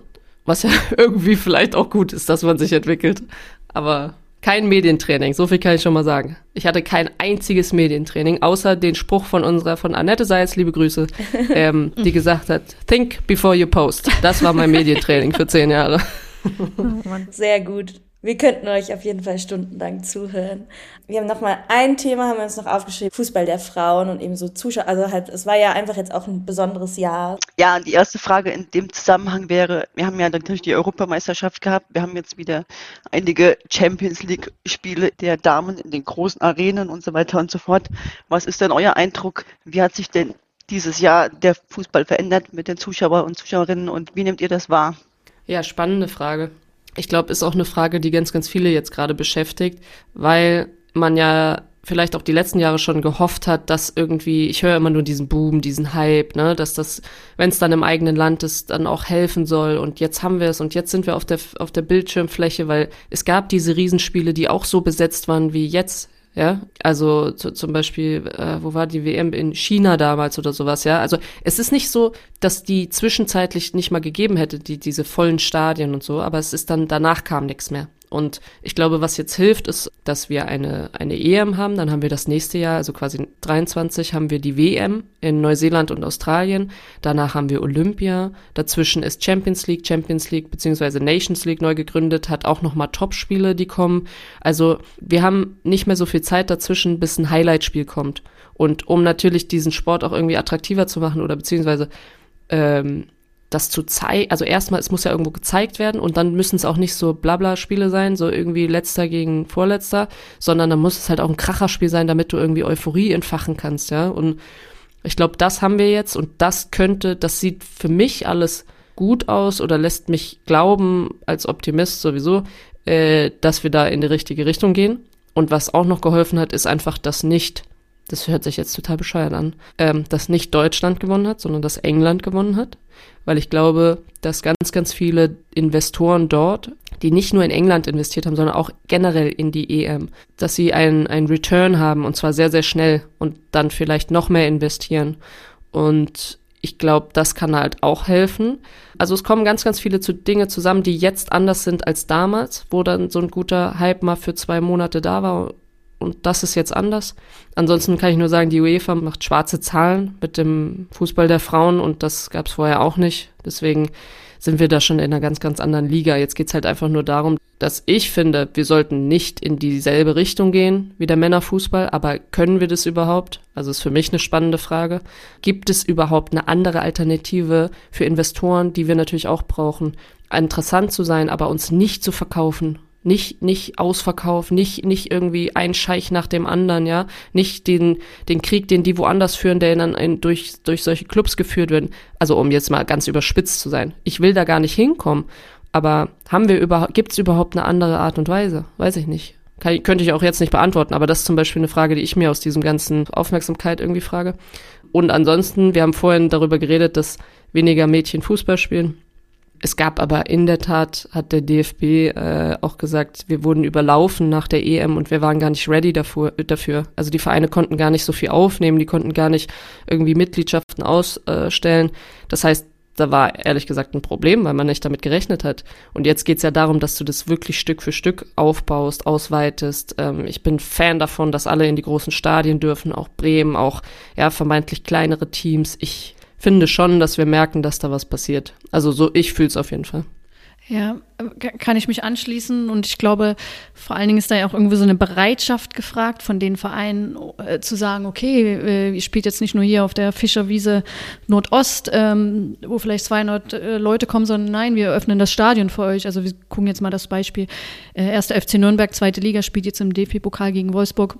was ja [LAUGHS] irgendwie vielleicht auch gut ist, dass man sich entwickelt. Aber Kein Medientraining, so viel kann ich schon mal sagen. Ich hatte kein einziges Medientraining, außer den Spruch von unserer, von Annette Seitz, liebe Grüße, [LAUGHS] ähm, die gesagt hat, think before you post. Das war mein Medientraining für zehn Jahre. Sehr gut. Wir könnten euch auf jeden Fall stundenlang zuhören. Wir haben noch mal ein Thema, haben wir uns noch aufgeschrieben, Fußball der Frauen und eben so Zuschauer. Also halt, es war ja einfach jetzt auch ein besonderes Jahr. Ja, die erste Frage in dem Zusammenhang wäre, wir haben ja natürlich die Europameisterschaft gehabt, wir haben jetzt wieder einige Champions League Spiele der Damen in den großen Arenen und so weiter und so fort. Was ist denn euer Eindruck? Wie hat sich denn dieses Jahr der Fußball verändert mit den Zuschauer und Zuschauerinnen und wie nehmt ihr das wahr? Ja, spannende Frage. Ich glaube, ist auch eine Frage, die ganz, ganz viele jetzt gerade beschäftigt, weil man ja vielleicht auch die letzten Jahre schon gehofft hat, dass irgendwie, ich höre immer nur diesen Boom, diesen Hype, ne, dass das, wenn es dann im eigenen Land ist, dann auch helfen soll. Und jetzt haben wir es und jetzt sind wir auf der auf der Bildschirmfläche, weil es gab diese Riesenspiele, die auch so besetzt waren wie jetzt ja, also zu, zum Beispiel, äh, wo war die WM in China damals oder sowas, ja. Also es ist nicht so, dass die zwischenzeitlich nicht mal gegeben hätte, die diese vollen Stadien und so, aber es ist dann danach kam nichts mehr. Und ich glaube, was jetzt hilft, ist, dass wir eine, eine EM haben. Dann haben wir das nächste Jahr, also quasi 23, haben wir die WM in Neuseeland und Australien. Danach haben wir Olympia. Dazwischen ist Champions League, Champions League beziehungsweise Nations League neu gegründet, hat auch nochmal Topspiele, die kommen. Also wir haben nicht mehr so viel Zeit dazwischen, bis ein Highlight-Spiel kommt. Und um natürlich diesen Sport auch irgendwie attraktiver zu machen oder beziehungsweise ähm, das zu zeigen, also erstmal, es muss ja irgendwo gezeigt werden und dann müssen es auch nicht so Blabla-Spiele sein, so irgendwie letzter gegen vorletzter, sondern dann muss es halt auch ein Kracherspiel sein, damit du irgendwie Euphorie entfachen kannst, ja. Und ich glaube, das haben wir jetzt und das könnte, das sieht für mich alles gut aus oder lässt mich glauben, als Optimist sowieso, äh, dass wir da in die richtige Richtung gehen. Und was auch noch geholfen hat, ist einfach, dass nicht das hört sich jetzt total bescheuert an, ähm, dass nicht Deutschland gewonnen hat, sondern dass England gewonnen hat. Weil ich glaube, dass ganz, ganz viele Investoren dort, die nicht nur in England investiert haben, sondern auch generell in die EM, dass sie einen, Return haben und zwar sehr, sehr schnell und dann vielleicht noch mehr investieren. Und ich glaube, das kann halt auch helfen. Also es kommen ganz, ganz viele zu Dinge zusammen, die jetzt anders sind als damals, wo dann so ein guter Hype mal für zwei Monate da war und das ist jetzt anders. Ansonsten kann ich nur sagen, die UEFA macht schwarze Zahlen mit dem Fußball der Frauen und das gab es vorher auch nicht. Deswegen sind wir da schon in einer ganz, ganz anderen Liga. Jetzt geht's halt einfach nur darum, dass ich finde, wir sollten nicht in dieselbe Richtung gehen wie der Männerfußball, aber können wir das überhaupt? Also ist für mich eine spannende Frage. Gibt es überhaupt eine andere Alternative für Investoren, die wir natürlich auch brauchen, interessant zu sein, aber uns nicht zu verkaufen nicht, nicht Ausverkauf, nicht, nicht irgendwie ein Scheich nach dem anderen, ja. Nicht den, den Krieg, den die woanders führen, der dann ein, durch, durch solche Clubs geführt wird. Also um jetzt mal ganz überspitzt zu sein. Ich will da gar nicht hinkommen. Aber haben wir überhaupt, gibt es überhaupt eine andere Art und Weise? Weiß ich nicht. Kann, könnte ich auch jetzt nicht beantworten, aber das ist zum Beispiel eine Frage, die ich mir aus diesem ganzen Aufmerksamkeit irgendwie frage. Und ansonsten, wir haben vorhin darüber geredet, dass weniger Mädchen Fußball spielen. Es gab aber in der Tat, hat der DFB äh, auch gesagt, wir wurden überlaufen nach der EM und wir waren gar nicht ready dafür, dafür. Also die Vereine konnten gar nicht so viel aufnehmen, die konnten gar nicht irgendwie Mitgliedschaften ausstellen. Das heißt, da war ehrlich gesagt ein Problem, weil man nicht damit gerechnet hat. Und jetzt geht's ja darum, dass du das wirklich Stück für Stück aufbaust, ausweitest. Ähm, ich bin Fan davon, dass alle in die großen Stadien dürfen, auch Bremen, auch ja vermeintlich kleinere Teams. Ich finde schon, dass wir merken, dass da was passiert. Also so, ich fühle es auf jeden Fall. Ja, kann ich mich anschließen und ich glaube, vor allen Dingen ist da ja auch irgendwie so eine Bereitschaft gefragt von den Vereinen äh, zu sagen, okay, äh, ihr spielt jetzt nicht nur hier auf der Fischerwiese Nordost, ähm, wo vielleicht 200 äh, Leute kommen, sondern nein, wir öffnen das Stadion für euch. Also wir gucken jetzt mal das Beispiel. Äh, erster FC Nürnberg, zweite Liga, spielt jetzt im DFB-Pokal gegen Wolfsburg.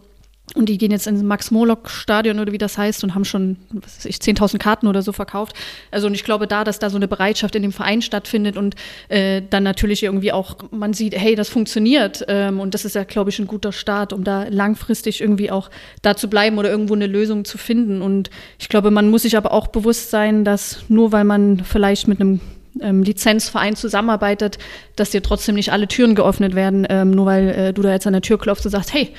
Und die gehen jetzt ins Max-Morlock-Stadion oder wie das heißt und haben schon, was weiß ich, 10.000 Karten oder so verkauft. Also und ich glaube da, dass da so eine Bereitschaft in dem Verein stattfindet und äh, dann natürlich irgendwie auch man sieht, hey, das funktioniert. Ähm, und das ist ja, glaube ich, ein guter Start, um da langfristig irgendwie auch da zu bleiben oder irgendwo eine Lösung zu finden. Und ich glaube, man muss sich aber auch bewusst sein, dass nur weil man vielleicht mit einem ähm, Lizenzverein zusammenarbeitet, dass dir trotzdem nicht alle Türen geöffnet werden, ähm, nur weil äh, du da jetzt an der Tür klopfst und sagst, hey,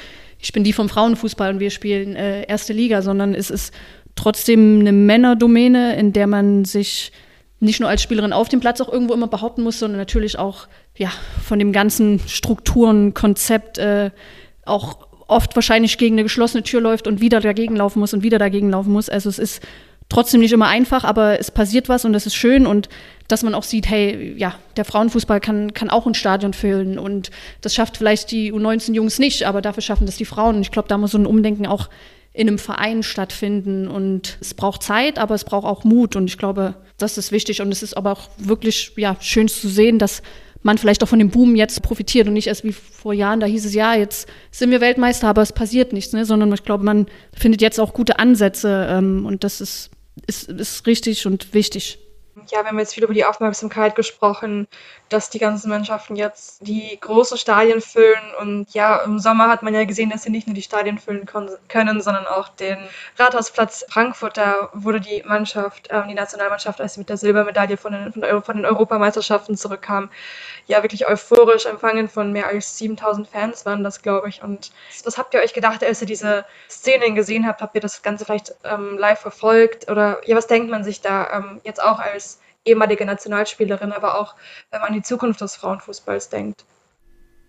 ich bin die vom Frauenfußball und wir spielen äh, erste Liga, sondern es ist trotzdem eine Männerdomäne, in der man sich nicht nur als Spielerin auf dem Platz auch irgendwo immer behaupten muss, sondern natürlich auch ja von dem ganzen Strukturen, Konzept äh, auch oft wahrscheinlich gegen eine geschlossene Tür läuft und wieder dagegen laufen muss und wieder dagegen laufen muss. Also es ist trotzdem nicht immer einfach, aber es passiert was und das ist schön und dass man auch sieht, hey, ja, der Frauenfußball kann, kann auch ein Stadion füllen und das schafft vielleicht die U19-Jungs nicht, aber dafür schaffen das die Frauen. Und ich glaube, da muss so ein Umdenken auch in einem Verein stattfinden und es braucht Zeit, aber es braucht auch Mut und ich glaube, das ist wichtig und es ist aber auch wirklich ja, schön zu sehen, dass man vielleicht auch von dem Boom jetzt profitiert und nicht erst wie vor Jahren, da hieß es ja, jetzt sind wir Weltmeister, aber es passiert nichts, ne? sondern ich glaube, man findet jetzt auch gute Ansätze ähm, und das ist, ist, ist richtig und wichtig ja, wir haben jetzt viel über die Aufmerksamkeit gesprochen, dass die ganzen Mannschaften jetzt die großen Stadien füllen. Und ja, im Sommer hat man ja gesehen, dass sie nicht nur die Stadien füllen können, sondern auch den Rathausplatz Frankfurt. Da wurde die Mannschaft, äh, die Nationalmannschaft, als sie mit der Silbermedaille von den, von, von den Europameisterschaften zurückkam, ja wirklich euphorisch empfangen von mehr als 7000 Fans waren das, glaube ich. Und was habt ihr euch gedacht, als ihr diese Szenen gesehen habt? Habt ihr das Ganze vielleicht ähm, live verfolgt? Oder ja, was denkt man sich da ähm, jetzt auch als ehemalige Nationalspielerin, aber auch wenn man an die Zukunft des Frauenfußballs denkt?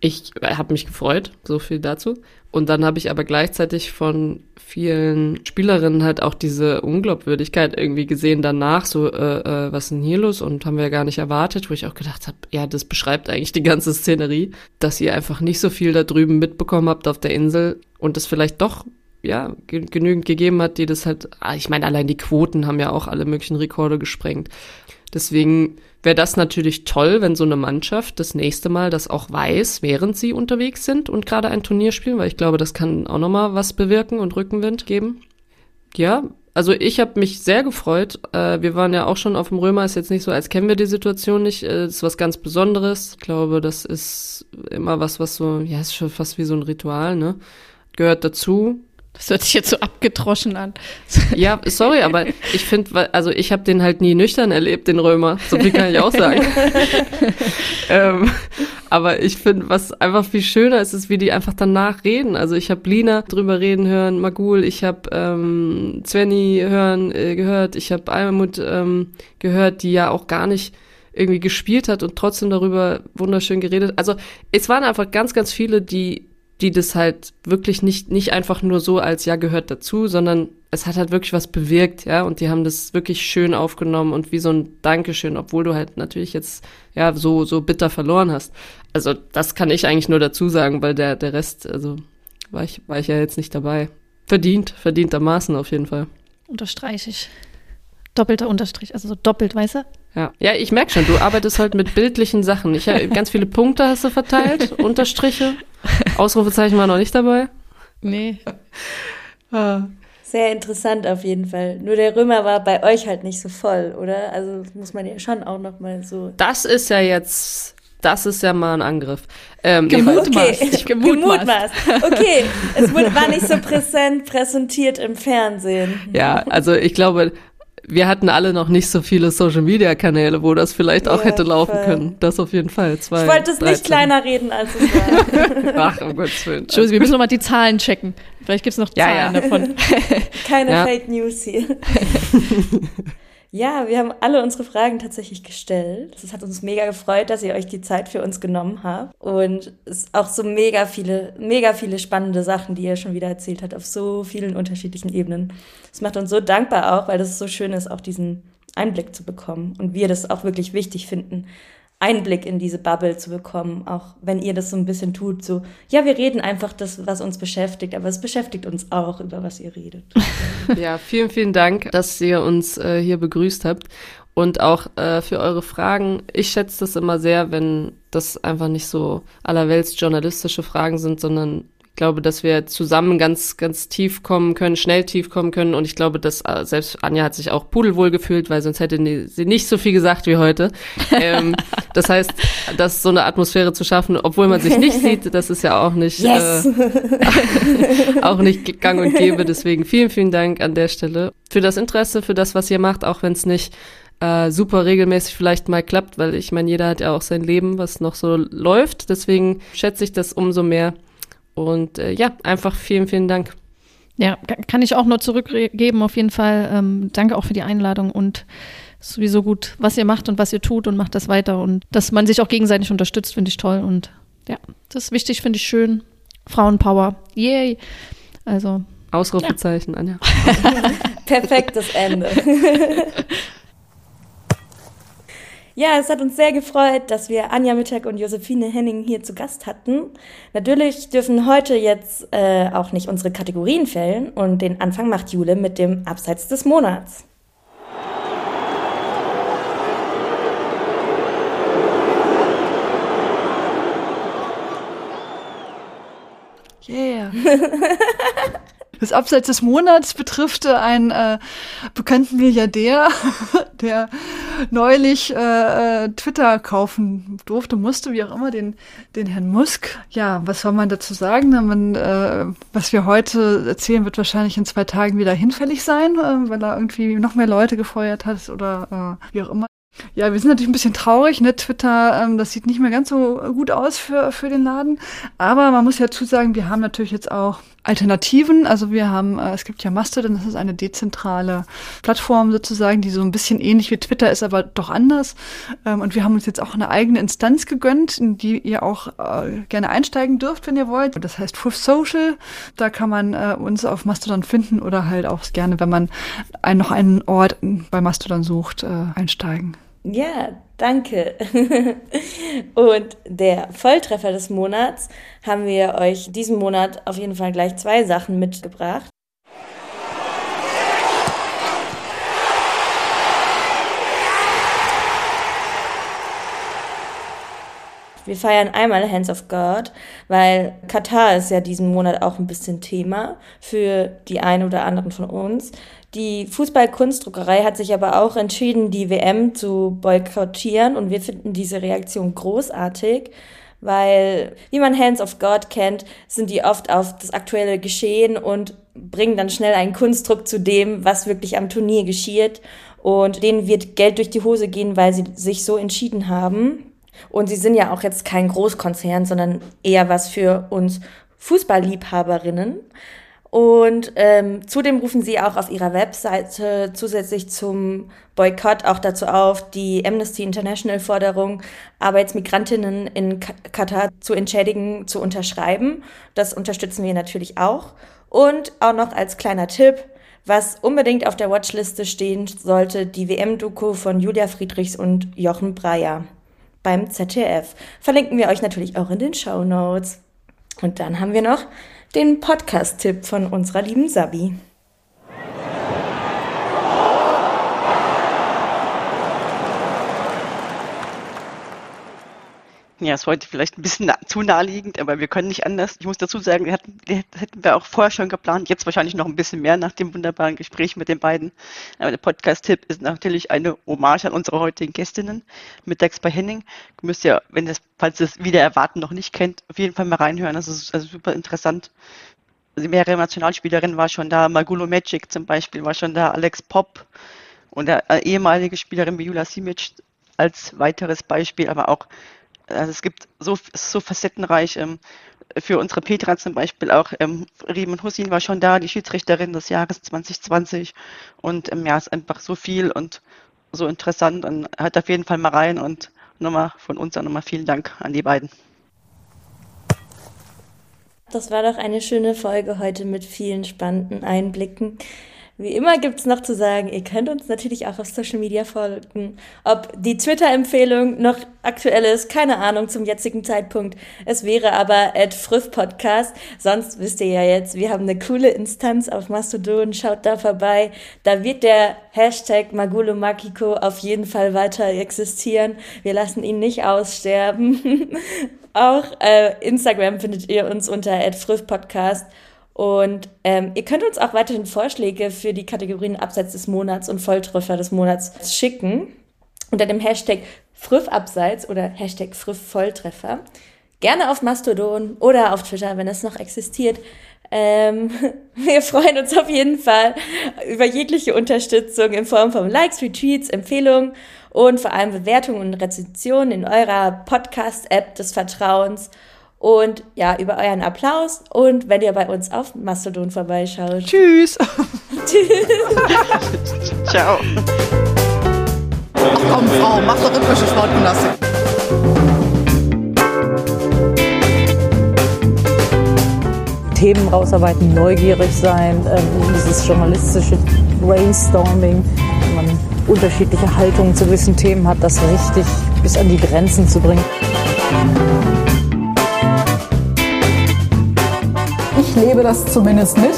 Ich habe mich gefreut, so viel dazu. Und dann habe ich aber gleichzeitig von vielen Spielerinnen halt auch diese Unglaubwürdigkeit irgendwie gesehen danach, so, äh, äh, was ist denn hier los? Und haben wir ja gar nicht erwartet, wo ich auch gedacht habe, ja, das beschreibt eigentlich die ganze Szenerie, dass ihr einfach nicht so viel da drüben mitbekommen habt auf der Insel und es vielleicht doch ja, genügend gegeben hat, die das halt, ah, ich meine, allein die Quoten haben ja auch alle möglichen Rekorde gesprengt. Deswegen wäre das natürlich toll, wenn so eine Mannschaft das nächste Mal das auch weiß, während sie unterwegs sind und gerade ein Turnier spielen, weil ich glaube, das kann auch nochmal was bewirken und Rückenwind geben. Ja, also ich habe mich sehr gefreut. Äh, wir waren ja auch schon auf dem Römer, ist jetzt nicht so, als kennen wir die Situation nicht. Äh, ist was ganz Besonderes. Ich glaube, das ist immer was, was so, ja, ist schon fast wie so ein Ritual, ne? Gehört dazu. Das hört sich jetzt so abgedroschen an. Ja, sorry, aber ich finde, also ich habe den halt nie nüchtern erlebt, den Römer. So viel kann ich auch sagen. [LAUGHS] ähm, aber ich finde, was einfach viel schöner ist, ist, wie die einfach danach reden. Also ich habe Lina drüber reden hören, Magul, ich habe ähm, Svenny hören äh, gehört, ich habe Almut ähm, gehört, die ja auch gar nicht irgendwie gespielt hat und trotzdem darüber wunderschön geredet. Also es waren einfach ganz, ganz viele, die die das halt wirklich nicht, nicht einfach nur so als ja gehört dazu, sondern es hat halt wirklich was bewirkt, ja, und die haben das wirklich schön aufgenommen und wie so ein Dankeschön, obwohl du halt natürlich jetzt ja so, so bitter verloren hast. Also das kann ich eigentlich nur dazu sagen, weil der, der Rest, also war ich, war ich ja jetzt nicht dabei. Verdient, verdientermaßen auf jeden Fall. Unterstreiche ich. Doppelter Unterstrich, also so doppelt, weißt du? Ja, ja ich merke schon, du arbeitest halt mit bildlichen Sachen. Ich habe ganz viele Punkte hast du verteilt, [LAUGHS] Unterstriche. Ausrufezeichen war noch nicht dabei. Nee. Ah. Sehr interessant auf jeden Fall. Nur der Römer war bei euch halt nicht so voll, oder? Also muss man ja schon auch noch mal so. Das ist ja jetzt, das ist ja mal ein Angriff. Ähm, gemutmaßt. Okay. Ich gemutmaßt. Okay, es wurde, war nicht so präsent präsentiert im Fernsehen. Ja, also ich glaube, wir hatten alle noch nicht so viele Social Media Kanäle, wo das vielleicht auch ja, hätte laufen voll. können. Das auf jeden Fall. Zwei, ich wollte es nicht kleiner reden, als es war. [LAUGHS] Ach, um Gottes Willen. Entschuldigung, wir müssen nochmal die Zahlen checken. Vielleicht gibt es noch Zahlen ja, ja. davon. [LAUGHS] Keine Fake News hier. [LAUGHS] Ja, wir haben alle unsere Fragen tatsächlich gestellt. Es hat uns mega gefreut, dass ihr euch die Zeit für uns genommen habt. Und es ist auch so mega viele, mega viele spannende Sachen, die ihr schon wieder erzählt habt, auf so vielen unterschiedlichen Ebenen. Es macht uns so dankbar auch, weil es so schön ist, auch diesen Einblick zu bekommen. Und wir das auch wirklich wichtig finden, Einblick in diese Bubble zu bekommen, auch wenn ihr das so ein bisschen tut, so, ja, wir reden einfach das, was uns beschäftigt, aber es beschäftigt uns auch, über was ihr redet. [LAUGHS] ja, vielen, vielen Dank, dass ihr uns äh, hier begrüßt habt und auch äh, für eure Fragen. Ich schätze das immer sehr, wenn das einfach nicht so allerwelts journalistische Fragen sind, sondern glaube, dass wir zusammen ganz, ganz tief kommen können, schnell tief kommen können. Und ich glaube, dass äh, selbst Anja hat sich auch pudelwohl gefühlt, weil sonst hätte sie nicht so viel gesagt wie heute. [LAUGHS] ähm, das heißt, dass so eine Atmosphäre zu schaffen, obwohl man sich nicht sieht, das ist ja auch nicht, yes. äh, [LAUGHS] auch nicht gang und gäbe. Deswegen vielen, vielen Dank an der Stelle für das Interesse, für das, was ihr macht, auch wenn es nicht äh, super regelmäßig vielleicht mal klappt, weil ich meine, jeder hat ja auch sein Leben, was noch so läuft. Deswegen schätze ich das umso mehr und äh, ja, einfach vielen, vielen Dank. Ja, kann ich auch nur zurückgeben, auf jeden Fall. Ähm, danke auch für die Einladung und sowieso gut, was ihr macht und was ihr tut und macht das weiter. Und dass man sich auch gegenseitig unterstützt, finde ich toll. Und ja, das ist wichtig, finde ich schön. Frauenpower. Yay. Also. Ausrufezeichen, ja. Anja. [LAUGHS] [LAUGHS] Perfektes Ende. [LAUGHS] Ja, es hat uns sehr gefreut, dass wir Anja Mittag und Josephine Henning hier zu Gast hatten. Natürlich dürfen heute jetzt äh, auch nicht unsere Kategorien fällen und den Anfang macht Jule mit dem Abseits des Monats. Yeah. [LAUGHS] Das Abseits des Monats betrifft einen äh, bekannten Milliardär, [LAUGHS] der neulich äh, äh, Twitter kaufen durfte, musste, wie auch immer, den, den Herrn Musk. Ja, was soll man dazu sagen? Man, äh, was wir heute erzählen, wird wahrscheinlich in zwei Tagen wieder hinfällig sein, äh, weil er irgendwie noch mehr Leute gefeuert hat oder äh, wie auch immer. Ja, wir sind natürlich ein bisschen traurig, ne? Twitter, ähm, das sieht nicht mehr ganz so gut aus für, für den Laden. Aber man muss ja zusagen, wir haben natürlich jetzt auch Alternativen. Also wir haben, äh, es gibt ja Mastodon, das ist eine dezentrale Plattform sozusagen, die so ein bisschen ähnlich wie Twitter ist, aber doch anders. Ähm, und wir haben uns jetzt auch eine eigene Instanz gegönnt, in die ihr auch äh, gerne einsteigen dürft, wenn ihr wollt. Das heißt Full Social. Da kann man äh, uns auf Mastodon finden oder halt auch gerne, wenn man ein, noch einen Ort bei Mastodon sucht, äh, einsteigen. Ja, danke. [LAUGHS] Und der Volltreffer des Monats haben wir euch diesen Monat auf jeden Fall gleich zwei Sachen mitgebracht. Wir feiern einmal Hands of God, weil Katar ist ja diesen Monat auch ein bisschen Thema für die einen oder anderen von uns. Die Fußballkunstdruckerei hat sich aber auch entschieden, die WM zu boykottieren und wir finden diese Reaktion großartig, weil, wie man Hands of God kennt, sind die oft auf das aktuelle Geschehen und bringen dann schnell einen Kunstdruck zu dem, was wirklich am Turnier geschieht. Und denen wird Geld durch die Hose gehen, weil sie sich so entschieden haben. Und sie sind ja auch jetzt kein Großkonzern, sondern eher was für uns Fußballliebhaberinnen. Und ähm, zudem rufen sie auch auf ihrer Webseite zusätzlich zum Boykott auch dazu auf, die Amnesty International Forderung, Arbeitsmigrantinnen in Katar zu entschädigen, zu unterschreiben. Das unterstützen wir natürlich auch. Und auch noch als kleiner Tipp, was unbedingt auf der Watchliste stehen sollte, die WM-Doku von Julia Friedrichs und Jochen Breyer beim ZDF. Verlinken wir euch natürlich auch in den Show Notes. Und dann haben wir noch den Podcast-Tipp von unserer lieben Sabi. Ja, ist heute vielleicht ein bisschen zu naheliegend, aber wir können nicht anders. Ich muss dazu sagen, wir hatten, hätten wir auch vorher schon geplant, jetzt wahrscheinlich noch ein bisschen mehr nach dem wunderbaren Gespräch mit den beiden. Aber der Podcast-Tipp ist natürlich eine Hommage an unsere heutigen Gästinnen, mittags bei Henning. Ihr müsst ja, wenn das, falls ihr es wieder erwarten noch nicht kennt, auf jeden Fall mal reinhören. Das ist also super interessant. Also mehrere Nationalspielerinnen war schon da, Magulo Magic zum Beispiel war schon da, Alex Pop und der äh, ehemalige Spielerin wie Jula Simic als weiteres Beispiel, aber auch also es gibt so, so facettenreich. Ähm, für unsere Petra zum Beispiel auch ähm, Riemen Hussin war schon da, die Schiedsrichterin des Jahres 2020. Und ähm, ja, es ist einfach so viel und so interessant und hört auf jeden Fall mal rein und nochmal von uns auch nochmal vielen Dank an die beiden. Das war doch eine schöne Folge heute mit vielen spannenden Einblicken. Wie immer gibt es noch zu sagen, ihr könnt uns natürlich auch auf Social Media folgen. Ob die Twitter-Empfehlung noch aktuell ist, keine Ahnung zum jetzigen Zeitpunkt. Es wäre aber at Podcast. Sonst wisst ihr ja jetzt, wir haben eine coole Instanz auf Mastodon. Schaut da vorbei. Da wird der Hashtag Magulo Makiko auf jeden Fall weiter existieren. Wir lassen ihn nicht aussterben. [LAUGHS] auch äh, Instagram findet ihr uns unter at Podcast. Und ähm, ihr könnt uns auch weiterhin Vorschläge für die Kategorien Abseits des Monats und Volltreffer des Monats schicken unter dem Hashtag Früffabseits oder Hashtag Früff-Volltreffer. Gerne auf Mastodon oder auf Twitter, wenn es noch existiert. Ähm, [LAUGHS] wir freuen uns auf jeden Fall über jegliche Unterstützung in Form von Likes, Retweets, Empfehlungen und vor allem Bewertungen und Rezensionen in eurer Podcast-App des Vertrauens und ja, über euren Applaus und wenn ihr bei uns auf Mastodon vorbeischaut. Tschüss. [LAUGHS] [LAUGHS] Tschüss. Ciao. Ach komm, Frau, mach doch rhythmische Sportgymnastik. Themen rausarbeiten, neugierig sein, ähm, dieses journalistische Brainstorming, wenn man unterschiedliche Haltungen zu gewissen Themen hat, das richtig bis an die Grenzen zu bringen. Ich lebe das zumindest mit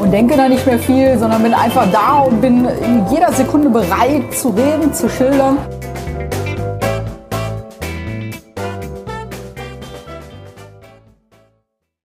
und denke da nicht mehr viel, sondern bin einfach da und bin in jeder Sekunde bereit zu reden, zu schildern.